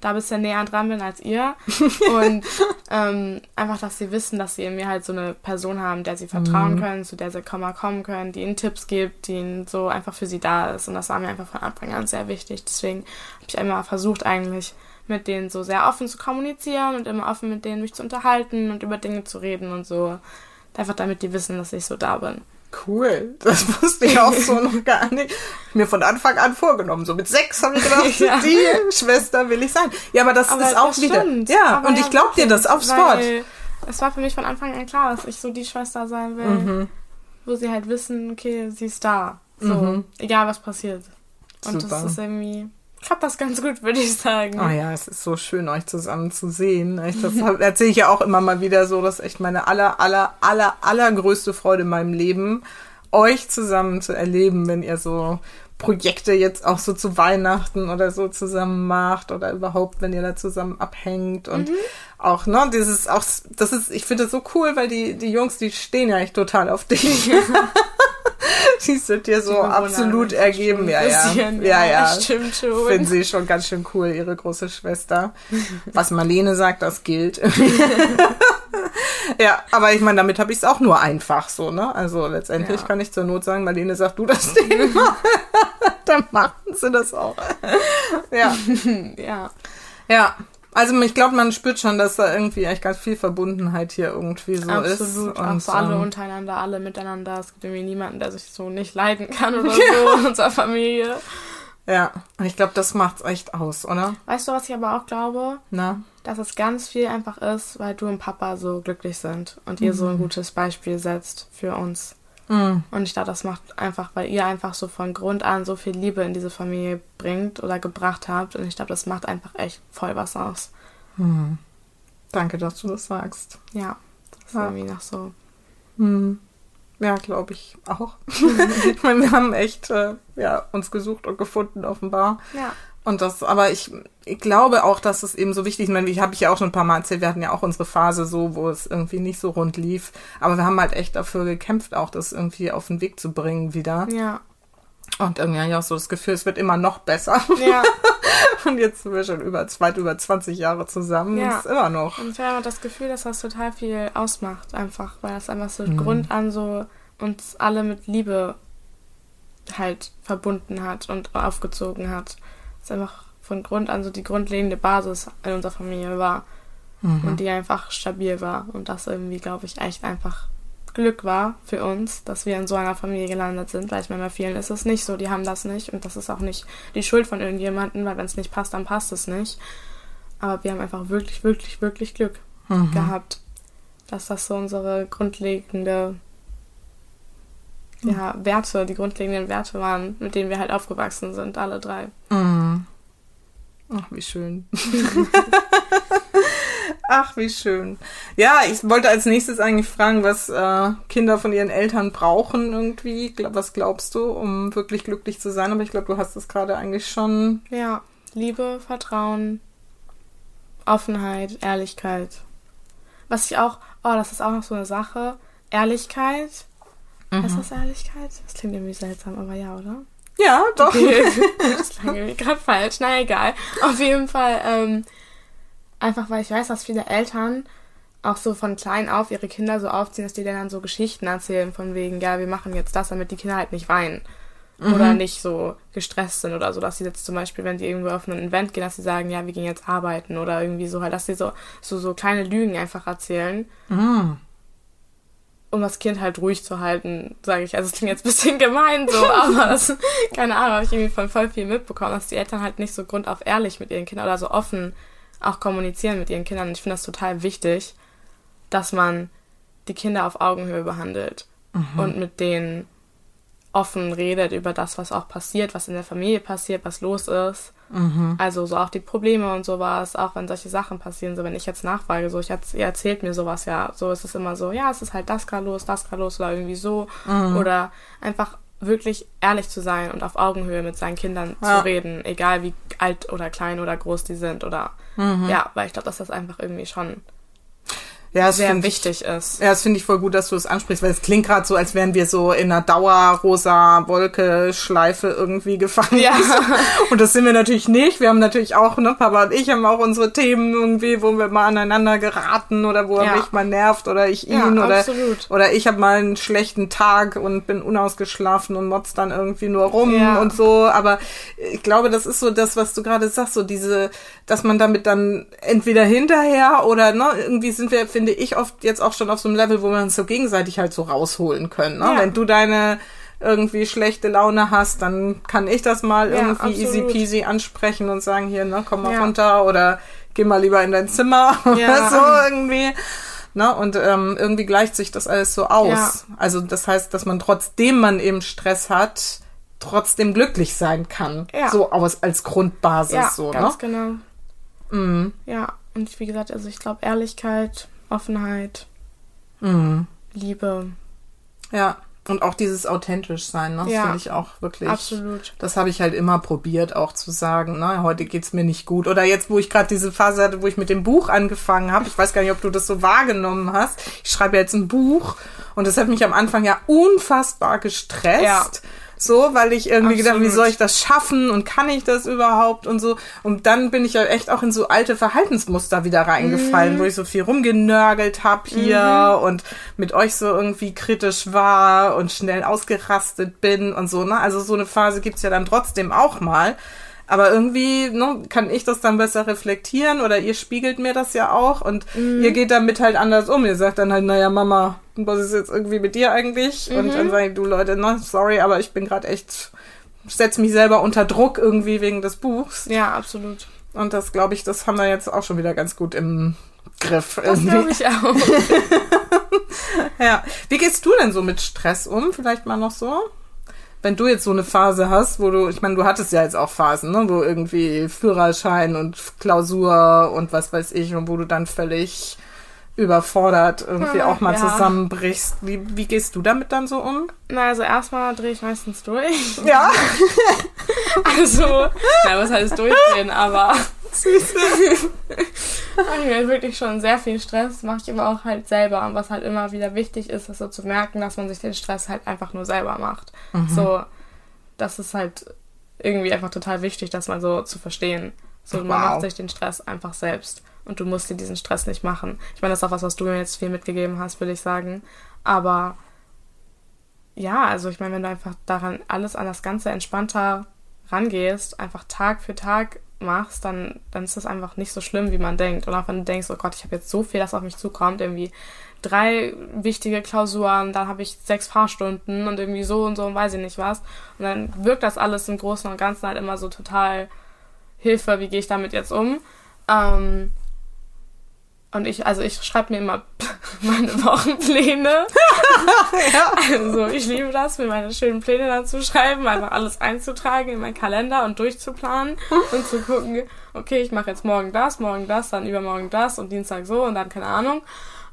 da ein bisschen näher dran bin als ihr. Und ähm, einfach, dass sie wissen, dass sie in mir halt so eine Person haben, der sie vertrauen mhm. können, zu der sie kommen, kommen können, die ihnen Tipps gibt, die ihnen so einfach für sie da ist. Und das war mir einfach von Anfang an sehr wichtig. Deswegen habe ich immer versucht, eigentlich mit denen so sehr offen zu kommunizieren und immer offen mit denen mich zu unterhalten und über Dinge zu reden und so. Einfach damit die wissen, dass ich so da bin. Cool, das wusste ich auch so noch gar nicht. Mir von Anfang an vorgenommen. So mit sechs habe ich gedacht, ja. die Schwester will ich sein. Ja, aber das aber ist auch das wieder. Stimmt. Ja, aber und ich glaube dir das aufs Wort. Es war für mich von Anfang an klar, dass ich so die Schwester sein will, mhm. wo sie halt wissen, okay, sie ist da. So, mhm. egal was passiert. Und Super. das ist irgendwie klappt das ganz gut, würde ich sagen. Oh ja, es ist so schön, euch zusammen zu sehen. Das erzähle ich ja auch immer mal wieder so. Das ist echt meine aller, aller, aller, allergrößte Freude in meinem Leben, euch zusammen zu erleben, wenn ihr so Projekte jetzt auch so zu Weihnachten oder so zusammen macht oder überhaupt, wenn ihr da zusammen abhängt und mhm. auch, ne, dieses auch, das ist, ich finde das so cool, weil die, die Jungs, die stehen ja echt total auf dich. die sind dir so absolut ergeben. Ja, ja. ja, ja. Stimmt schon. Finden sie schon ganz schön cool, ihre große Schwester. Was Marlene sagt, das gilt. ja, aber ich meine, damit habe ich es auch nur einfach so, ne? Also letztendlich ja. kann ich zur Not sagen, Marlene sagt, du das Thema. Dann machen sie das auch. ja. ja. Ja. Also ich glaube, man spürt schon, dass da irgendwie echt ganz viel Verbundenheit hier irgendwie so Absolut. ist. Absolut, auch so alle ähm, untereinander, alle miteinander. Es gibt irgendwie niemanden, der sich so nicht leiden kann oder so in unserer Familie. Ja, und ich glaube, das macht's echt aus, oder? Weißt du, was ich aber auch glaube? Na? Dass es ganz viel einfach ist, weil du und Papa so glücklich sind und ihr so ein mhm. gutes Beispiel setzt für uns. Mhm. Und ich glaube, das macht einfach, weil ihr einfach so von Grund an so viel Liebe in diese Familie bringt oder gebracht habt. Und ich glaube, das macht einfach echt voll was aus. Mhm. Danke, dass du das sagst. Ja, das ist ja. irgendwie noch so. Mhm. Ja, glaube ich auch. ich meine, wir haben echt äh, ja, uns gesucht und gefunden, offenbar. Ja. Und das, aber ich, ich glaube auch, dass es eben so wichtig ist. Ich meine, ich habe ich ja auch schon ein paar Mal erzählt, wir hatten ja auch unsere Phase so, wo es irgendwie nicht so rund lief. Aber wir haben halt echt dafür gekämpft, auch das irgendwie auf den Weg zu bringen wieder. Ja. Und irgendwie habe ich auch so das Gefühl, es wird immer noch besser. Ja. und jetzt sind wir schon über, weit über 20 Jahre zusammen. Ja. ist immer noch. Und wir haben das Gefühl, dass das total viel ausmacht, einfach, weil das einfach so mhm. Grund an so uns alle mit Liebe halt verbunden hat und aufgezogen hat es einfach von Grund an so die grundlegende Basis in unserer Familie war. Mhm. Und die einfach stabil war. Und das irgendwie, glaube ich, echt einfach Glück war für uns, dass wir in so einer Familie gelandet sind, weil ich meine, bei vielen ist es nicht so, die haben das nicht und das ist auch nicht die Schuld von irgendjemandem, weil wenn es nicht passt, dann passt es nicht. Aber wir haben einfach wirklich, wirklich, wirklich Glück mhm. gehabt, dass das so unsere grundlegende ja, Werte, die grundlegenden Werte waren, mit denen wir halt aufgewachsen sind, alle drei. Mhm. Ach, wie schön. Ach, wie schön. Ja, ich wollte als nächstes eigentlich fragen, was äh, Kinder von ihren Eltern brauchen irgendwie. Was glaubst du, um wirklich glücklich zu sein? Aber ich glaube, du hast es gerade eigentlich schon. Ja, Liebe, Vertrauen, Offenheit, Ehrlichkeit. Was ich auch, oh, das ist auch noch so eine Sache. Ehrlichkeit Mhm. Ist das Ehrlichkeit? Das klingt irgendwie seltsam, aber ja, oder? Ja, doch. Okay. das klang irgendwie gerade falsch. Na egal. Auf jeden Fall, ähm, einfach weil ich weiß, dass viele Eltern auch so von klein auf ihre Kinder so aufziehen, dass die dann so Geschichten erzählen, von wegen, ja, wir machen jetzt das, damit die Kinder halt nicht weinen. Mhm. Oder nicht so gestresst sind oder so, dass sie jetzt zum Beispiel, wenn die irgendwo auf ein Event gehen, dass sie sagen, ja, wir gehen jetzt arbeiten oder irgendwie so halt, dass sie so, so, so kleine Lügen einfach erzählen. Mhm um das Kind halt ruhig zu halten, sage ich. Also es klingt jetzt ein bisschen gemein so, aber das, keine Ahnung, habe ich irgendwie von voll viel mitbekommen, dass die Eltern halt nicht so grundauf ehrlich mit ihren Kindern oder so offen auch kommunizieren mit ihren Kindern. Ich finde das total wichtig, dass man die Kinder auf Augenhöhe behandelt mhm. und mit denen offen redet über das, was auch passiert, was in der Familie passiert, was los ist. Mhm. Also so auch die Probleme und sowas, auch wenn solche Sachen passieren, so wenn ich jetzt nachfrage, so ich ihr erzählt mir sowas ja, so ist es immer so, ja, es ist halt das gerade los, das gerade los oder irgendwie so mhm. oder einfach wirklich ehrlich zu sein und auf Augenhöhe mit seinen Kindern ja. zu reden, egal wie alt oder klein oder groß die sind oder mhm. ja, weil ich glaube, dass das einfach irgendwie schon ja, sehr wichtig ich, ist. Ja, das finde ich voll gut, dass du es das ansprichst, weil es klingt gerade so, als wären wir so in einer dauerrosa Wolke-Schleife irgendwie gefangen. Ja. und das sind wir natürlich nicht. Wir haben natürlich auch, ne, Papa und ich haben auch unsere Themen irgendwie, wo wir mal aneinander geraten oder wo er ja. mich mal nervt oder ich ihn ja, oder, absolut. oder ich habe mal einen schlechten Tag und bin unausgeschlafen und motz dann irgendwie nur rum ja. und so. Aber ich glaube, das ist so das, was du gerade sagst, so diese, dass man damit dann entweder hinterher oder ne, irgendwie sind wir, finde ich, oft jetzt auch schon auf so einem Level, wo wir uns so gegenseitig halt so rausholen können. Ne? Ja. Wenn du deine irgendwie schlechte Laune hast, dann kann ich das mal ja, irgendwie absolut. easy peasy ansprechen und sagen, hier, ne, komm mal ja. runter oder geh mal lieber in dein Zimmer oder so irgendwie. Ne? Und ähm, irgendwie gleicht sich das alles so aus. Also das heißt, dass man trotzdem man eben Stress hat, trotzdem glücklich sein kann. Ja. So aus, als Grundbasis Ja, so, ganz ne? genau. Mhm. Ja, und wie gesagt, also ich glaube Ehrlichkeit, Offenheit, Mhm. Liebe, Ja. Und auch dieses authentisch sein, ne? Das Ja. finde ich auch wirklich. absolut. Das habe ich halt immer probiert, auch zu sagen, ne, heute geht's mir nicht gut. Oder jetzt, wo ich gerade diese Phase hatte, wo ich mit dem Buch angefangen habe, ich weiß gar nicht, ob du das so wahrgenommen hast. Ich schreibe jetzt ein Buch und das hat mich am Anfang ja unfassbar gestresst. Ja. So, weil ich irgendwie gedacht, wie Absolut. soll ich das schaffen und kann ich das überhaupt und so. Und dann bin ich ja echt auch in so alte Verhaltensmuster wieder reingefallen, Mhm. wo ich so viel rumgenörgelt hab hier und mit euch so irgendwie kritisch war und schnell ausgerastet bin und so, ne? Also so eine Phase gibt's ja dann trotzdem auch mal. Aber irgendwie ne, kann ich das dann besser reflektieren oder ihr spiegelt mir das ja auch und Mhm. ihr geht damit halt anders um. Ihr sagt dann halt, naja, Mama, was ist jetzt irgendwie mit dir eigentlich? Und Mhm. dann sage ich, du Leute, ne, sorry, aber ich bin gerade echt, setze mich selber unter Druck irgendwie wegen des Buchs. Ja, absolut. Und das, glaube ich, das haben wir jetzt auch schon wieder ganz gut im Griff. Das Irgendwie. glaube ich auch. Ja. Wie gehst du denn so mit Stress um? Vielleicht mal noch so? Wenn du jetzt so eine Phase hast, wo du, ich meine, du hattest ja jetzt auch Phasen, ne, wo irgendwie Führerschein und Klausur und was weiß ich, und wo du dann völlig überfordert irgendwie Hm, auch mal ja. zusammenbrichst. Wie, wie gehst du damit dann so um? Na, also erstmal drehe ich meistens durch. Ja, Also, na, was heißt durchdrehen, aber ich mir wirklich schon sehr viel Stress, mache ich aber auch halt selber. Und was halt immer wieder wichtig ist, ist so zu merken, dass man sich den Stress halt einfach nur selber macht. So, das ist halt irgendwie einfach total wichtig, das mal so zu verstehen. So, man Wow. macht sich den Stress einfach selbst. Und du musst dir diesen Stress nicht machen. Ich meine, das ist auch was, was du mir jetzt viel mitgegeben hast, würde ich sagen. Aber ja, also ich meine, wenn du einfach daran alles an das Ganze entspannter rangehst, einfach Tag für Tag machst, dann, dann ist das einfach nicht so schlimm, wie man denkt. Und auch wenn du denkst, oh Gott, ich habe jetzt so viel, das auf mich zukommt, irgendwie drei wichtige Klausuren, dann habe ich sechs Fahrstunden und irgendwie so und so und weiß ich nicht was. Und dann wirkt das alles im Großen und Ganzen halt immer so total Hilfe, wie gehe ich damit jetzt um? Ähm, und ich, also ich schreibe mir immer meine Wochenpläne. Also ich liebe das, mir meine schönen Pläne dann zu schreiben, einfach alles einzutragen in meinen Kalender und durchzuplanen und zu gucken, okay, ich mache jetzt morgen das, morgen das, dann übermorgen das und Dienstag so und dann keine Ahnung.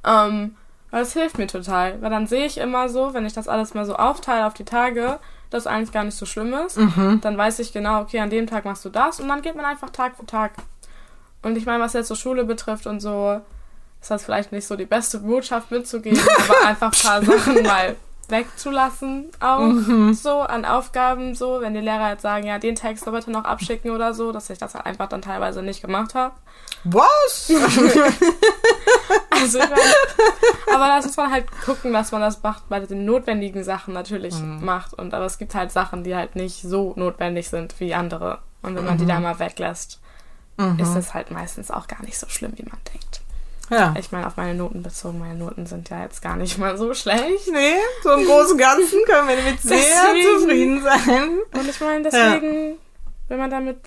Ähm, weil das hilft mir total, weil dann sehe ich immer so, wenn ich das alles mal so aufteile auf die Tage, dass eigentlich gar nicht so schlimm ist, dann weiß ich genau, okay, an dem Tag machst du das und dann geht man einfach Tag für Tag. Und ich meine, was jetzt so Schule betrifft und so, ist das vielleicht nicht so die beste Botschaft mitzugeben, aber einfach ein paar Sachen mal wegzulassen auch. So an Aufgaben so, wenn die Lehrer jetzt sagen, ja, den Text soll bitte noch abschicken oder so, dass ich das halt einfach dann teilweise nicht gemacht habe. was? Also meine, aber das muss man halt gucken, dass man das macht bei den notwendigen Sachen natürlich macht. Und aber es gibt halt Sachen, die halt nicht so notwendig sind wie andere. Und wenn man die da mal weglässt, ist das halt meistens auch gar nicht so schlimm, wie man denkt. Ja. Ich meine, auf meine Noten bezogen, meine Noten sind ja jetzt gar nicht mal so schlecht. Nee, so im Großen und Ganzen können wir damit sehr Deswegen- zufrieden sein. Und ich meine, deswegen, wenn man damit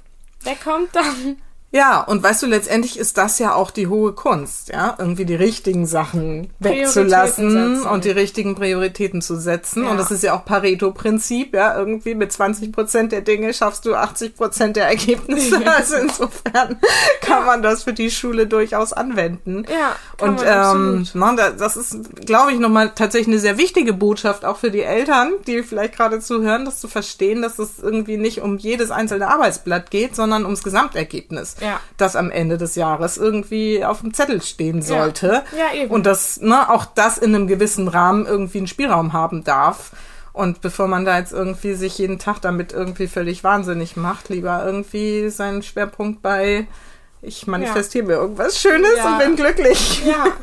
wegkommt, dann. Ja, und weißt du, letztendlich ist das ja auch die hohe Kunst, ja, irgendwie die richtigen Sachen wegzulassen und die richtigen Prioritäten zu setzen. Ja. Und das ist ja auch Pareto-Prinzip, ja, irgendwie mit 20 Prozent der Dinge schaffst du 80 Prozent der Ergebnisse. Also insofern kann man das für die Schule durchaus anwenden. Ja, kann Und man ähm, na, das ist, glaube ich, nochmal tatsächlich eine sehr wichtige Botschaft auch für die Eltern, die vielleicht gerade zuhören, das zu verstehen, dass es irgendwie nicht um jedes einzelne Arbeitsblatt geht, sondern ums Gesamtergebnis, Ja. das am Ende des Jahres irgendwie auf dem Zettel stehen sollte. Ja, eben. Und dass ne, auch das in einem gewissen Rahmen irgendwie einen Spielraum haben darf. Und bevor man da jetzt irgendwie sich jeden Tag damit irgendwie völlig wahnsinnig macht, lieber irgendwie seinen Schwerpunkt bei ich manifestiere mir irgendwas Schönes Ja. und bin glücklich. Ja.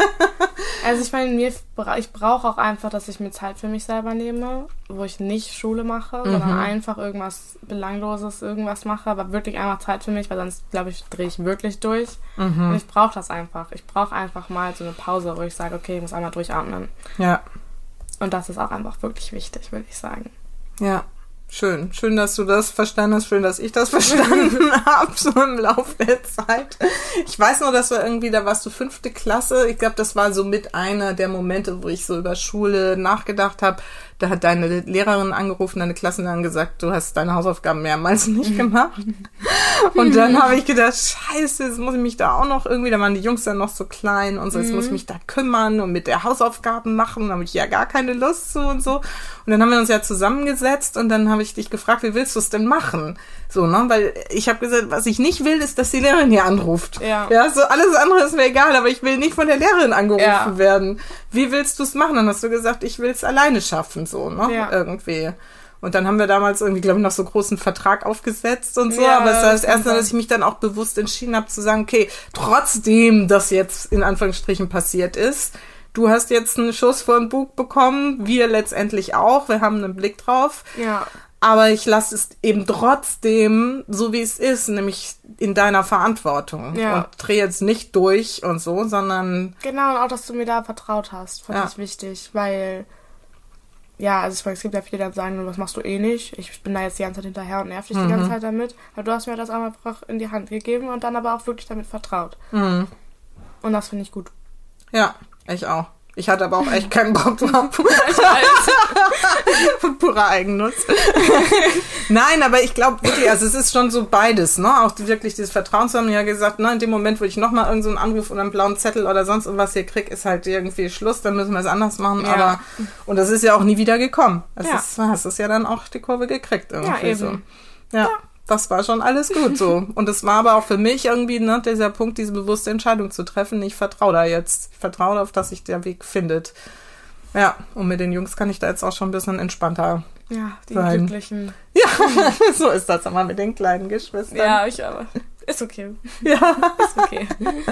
Also ich meine, mir ich brauche auch einfach, dass ich mir Zeit für mich selber nehme, wo ich nicht Schule mache, sondern einfach irgendwas Belangloses, irgendwas mache, aber wirklich einfach Zeit für mich, weil sonst, glaube ich, drehe ich wirklich durch. Und ich brauche das einfach. Ich brauche einfach mal so eine Pause, wo ich sage, okay, ich muss einmal durchatmen. Ja, Und das ist auch einfach wirklich wichtig, würde ich sagen. ja. Schön. Schön, dass du das verstanden hast. Schön, dass ich das verstanden habe, so im Laufe der Zeit. Ich weiß nur, dass wir irgendwie, da warst du fünfte Klasse. Ich glaube, das war so mit einer der Momente, wo ich so über Schule nachgedacht habe. Da hat deine Lehrerin angerufen, deine Klassenlehrerin gesagt, du hast deine Hausaufgaben mehrmals nicht gemacht. und dann habe ich gedacht, scheiße, jetzt muss ich mich da auch noch irgendwie, da waren die Jungs dann noch so klein und so, jetzt muss ich mich da kümmern und mit der Hausaufgaben machen, da habe ich ja gar keine Lust zu und so. Und dann haben wir uns ja zusammengesetzt und dann habe ich dich gefragt, wie willst du es denn machen? So, ne? Weil ich habe gesagt, was ich nicht will, ist, dass die Lehrerin hier anruft. Ja. Ja, so alles andere ist mir egal, aber ich will nicht von der Lehrerin angerufen Ja. werden. Wie willst du es machen? Dann hast du gesagt, ich will es alleine schaffen, so, ne? Ja. Irgendwie. Und dann haben wir damals irgendwie, glaube ich, noch so großen Vertrag aufgesetzt und so. Ja, aber es war das erste Mal, dass ich mich dann auch bewusst entschieden habe zu sagen, okay, trotzdem das jetzt in Anführungsstrichen passiert ist, du hast jetzt einen Schuss vor den Bug bekommen, wir letztendlich auch, wir haben einen Blick drauf. Ja. Aber ich lasse es eben trotzdem so, wie es ist, nämlich in deiner Verantwortung. Ja. Und drehe jetzt nicht durch und so, sondern Genau, und auch, dass du mir da vertraut hast, fand Ja. ich wichtig, weil, ja, also ich meine, es gibt ja viele, die dann sagen, was machst du eh nicht? Ich bin da jetzt die ganze Zeit hinterher und nerv dich die ganze Zeit damit. Aber du hast mir das einfach in die Hand gegeben und dann aber auch wirklich damit vertraut. Mhm. Und das finde ich gut. ja, ich auch. Ich hatte aber auch echt keinen Bock drauf. Von purer Eigennutz. Nein, aber ich glaube wirklich, also es ist schon so beides, ne? Auch wirklich dieses Vertrauen zu haben. Ja gesagt, ne, in dem Moment, wo ich nochmal irgendeinen so einen Anruf oder einen blauen Zettel oder sonst irgendwas hier krieg, ist halt irgendwie Schluss, dann müssen wir es anders machen. Ja. Aber und das ist ja auch nie wieder gekommen. Das Ja. ist, hast es ja dann auch die Kurve gekriegt irgendwie Ja, so. eben. Ja. Das war schon alles gut so. Und es war aber auch für mich irgendwie, ne, dieser Punkt, diese bewusste Entscheidung zu treffen. Ich vertraue da jetzt. Ich vertraue darauf, dass sich der Weg findet. Ja, und mit den Jungs kann ich da jetzt auch schon ein bisschen entspannter. Ja, die Sein. glücklichen. Ja, so ist das immer mit den kleinen Geschwistern. Ja, ich aber. Ist okay. ja. Ist okay.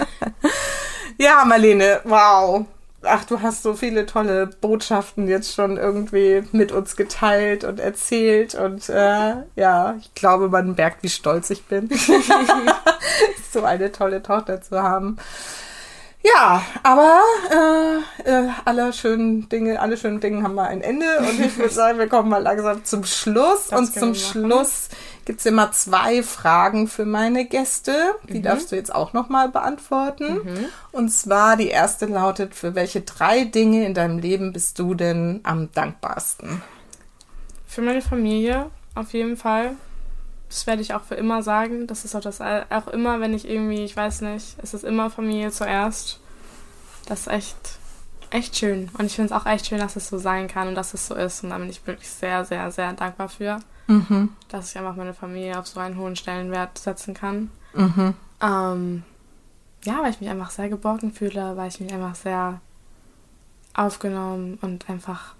Ja, Marlene, wow. Ach, du hast so viele tolle Botschaften jetzt schon irgendwie mit uns geteilt und erzählt. Und äh, ja, ich glaube, man merkt, wie stolz ich bin, so eine tolle Tochter zu haben. Ja, aber äh, äh, alle schönen Dinge, alle schönen Dinge haben mal ein Ende und ich würde sagen, wir kommen mal langsam zum Schluss. Das und zum wir machen. Schluss gibt's immer zwei Fragen für meine Gäste. Die darfst du jetzt auch nochmal beantworten. Und zwar die erste lautet, für welche drei Dinge in deinem Leben bist du denn am dankbarsten? Für meine Familie auf jeden Fall. Das werde ich auch für immer sagen. Das ist auch das auch immer, wenn ich irgendwie, ich weiß nicht, es ist immer Familie zuerst. Das ist echt, echt schön. Und ich finde es auch echt schön, dass es so sein kann und dass es so ist. Und da bin ich wirklich sehr, sehr, sehr dankbar für, Mhm. dass ich einfach meine Familie auf so einen hohen Stellenwert setzen kann. Mhm. Ähm, ja, weil ich mich einfach sehr geborgen fühle, weil ich mich einfach sehr aufgenommen und einfach,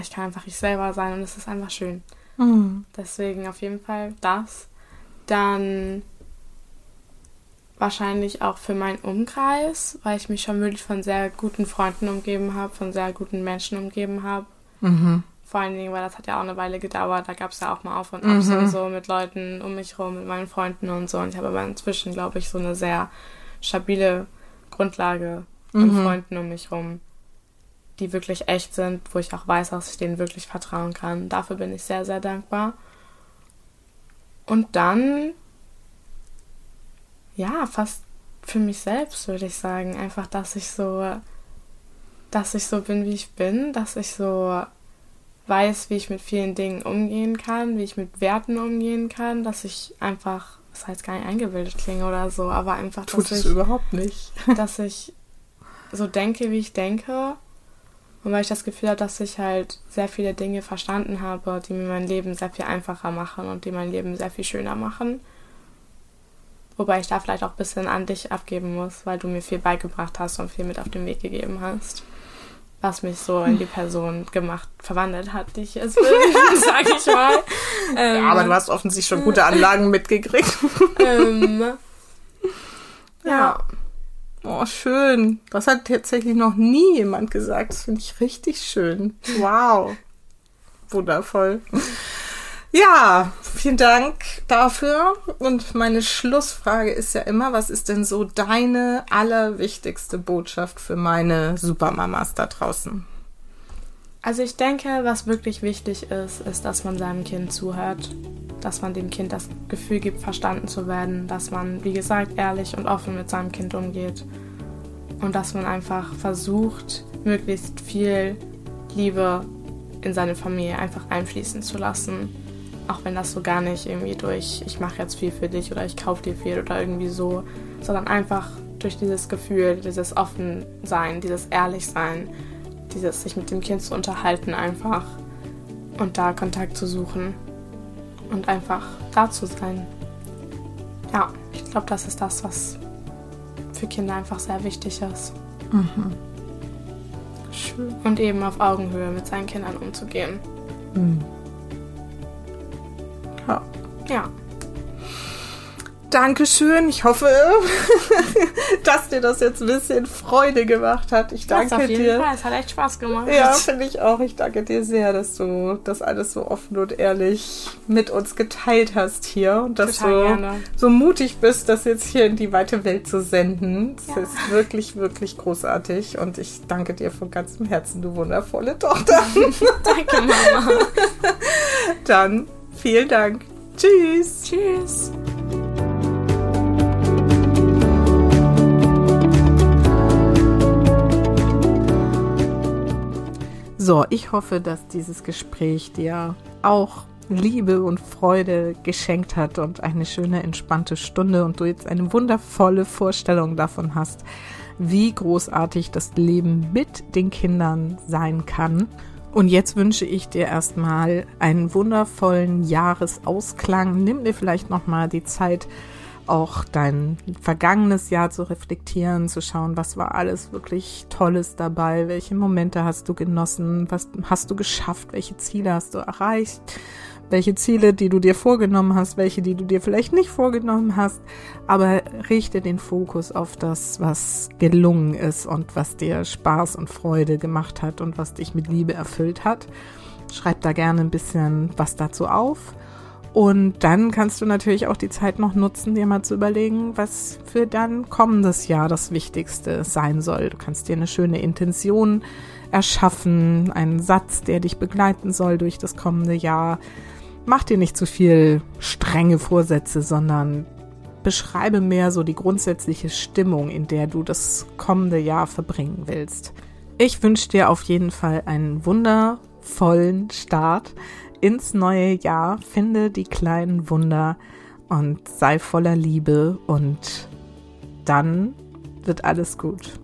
ich kann einfach ich selber sein und es ist einfach schön. Mhm. Deswegen auf jeden Fall das. Dann wahrscheinlich auch für meinen Umkreis, weil ich mich schon wirklich von sehr guten Freunden umgeben habe, von sehr guten Menschen umgeben habe. Mhm. Vor allen Dingen, weil das hat ja auch eine Weile gedauert. Da gab es ja auch mal Auf und Abs Mhm. und so mit Leuten um mich rum, mit meinen Freunden und so. Und ich habe aber inzwischen, glaube ich, so eine sehr stabile Grundlage an Mhm. Freunden um mich rum, die wirklich echt sind, wo ich auch weiß, dass ich denen wirklich vertrauen kann. Dafür bin ich sehr, sehr dankbar. Und dann, ja, fast für mich selbst würde ich sagen, einfach, dass ich so, dass ich so bin, wie ich bin, dass ich so weiß, wie ich mit vielen Dingen umgehen kann, wie ich mit Werten umgehen kann, dass ich einfach, das heißt gar nicht eingebildet klinge oder so, aber einfach, Tut dass es ich, überhaupt nicht. dass ich so denke, wie ich denke. Und weil ich das Gefühl habe, dass ich halt sehr viele Dinge verstanden habe, die mir mein Leben sehr viel einfacher machen und die mein Leben sehr viel schöner machen. Wobei ich da vielleicht auch ein bisschen an dich abgeben muss, weil du mir viel beigebracht hast und viel mit auf den Weg gegeben hast. Was mich so in die Person gemacht, verwandelt hat, die ich jetzt bin, sag ich mal. Ähm, Ja, aber du hast offensichtlich schon gute Anlagen mitgekriegt. ähm, ja. Oh, schön. Das hat tatsächlich noch nie jemand gesagt. Das finde ich richtig schön. Wow. Wundervoll. Ja, vielen Dank dafür. Und meine Schlussfrage ist ja immer, was ist denn so deine allerwichtigste Botschaft für meine Supermamas da draußen? Also ich denke, was wirklich wichtig ist, ist, dass man seinem Kind zuhört, dass man dem Kind das Gefühl gibt, verstanden zu werden, dass man, wie gesagt, ehrlich und offen mit seinem Kind umgeht und dass man einfach versucht, möglichst viel Liebe in seine Familie einfach einfließen zu lassen. Auch wenn das so gar nicht irgendwie durch, ich mache jetzt viel für dich oder ich kaufe dir viel oder irgendwie so, sondern einfach durch dieses Gefühl, dieses Offensein, dieses Ehrlichsein, dieses sich mit dem Kind zu unterhalten einfach und da Kontakt zu suchen und einfach da zu sein. Ja, ich glaube, das ist das, was für Kinder einfach sehr wichtig ist. Mhm. Schön. Und eben auf Augenhöhe mit seinen Kindern umzugehen. Mhm. Ja. Ja. Dankeschön. Ich hoffe, dass dir das jetzt ein bisschen Freude gemacht hat. Ich danke das auf jeden dir. Fall. Es hat echt Spaß gemacht. Ja, finde ich auch. Ich danke dir sehr, dass du das alles so offen und ehrlich mit uns geteilt hast hier und dass Total du gerne. so mutig bist, das jetzt hier in die weite Welt zu senden. Das ja. ist wirklich, wirklich großartig und ich danke dir von ganzem Herzen, du wundervolle Tochter. danke, Mama. Dann vielen Dank. Tschüss. Tschüss. So, ich hoffe, dass dieses Gespräch dir auch Liebe und Freude geschenkt hat und eine schöne, entspannte Stunde und du jetzt eine wundervolle Vorstellung davon hast, wie großartig das Leben mit den Kindern sein kann. Und jetzt wünsche ich dir erstmal einen wundervollen Jahresausklang. Nimm dir vielleicht nochmal die Zeit, auch dein vergangenes Jahr zu reflektieren, zu schauen, was war alles wirklich Tolles dabei, welche Momente hast du genossen, was hast du geschafft, welche Ziele hast du erreicht, welche Ziele, die du dir vorgenommen hast, welche, die du dir vielleicht nicht vorgenommen hast, aber richte den Fokus auf das, was gelungen ist und was dir Spaß und Freude gemacht hat und was dich mit Liebe erfüllt hat. Schreib da gerne ein bisschen was dazu auf und dann kannst du natürlich auch die Zeit noch nutzen, dir mal zu überlegen, was für dein kommendes Jahr das Wichtigste sein soll. Du kannst dir eine schöne Intention erschaffen, einen Satz, der dich begleiten soll durch das kommende Jahr. Mach dir nicht zu viel strenge Vorsätze, sondern beschreibe mehr so die grundsätzliche Stimmung, in der du das kommende Jahr verbringen willst. Ich wünsche dir auf jeden Fall einen wundervollen Start ins neue Jahr. Finde die kleinen Wunder und sei voller Liebe und dann wird alles gut.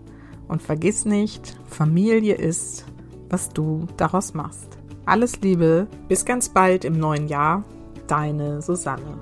Und vergiss nicht, Familie ist, was du daraus machst. Alles Liebe, bis ganz bald im neuen Jahr, deine Susanne.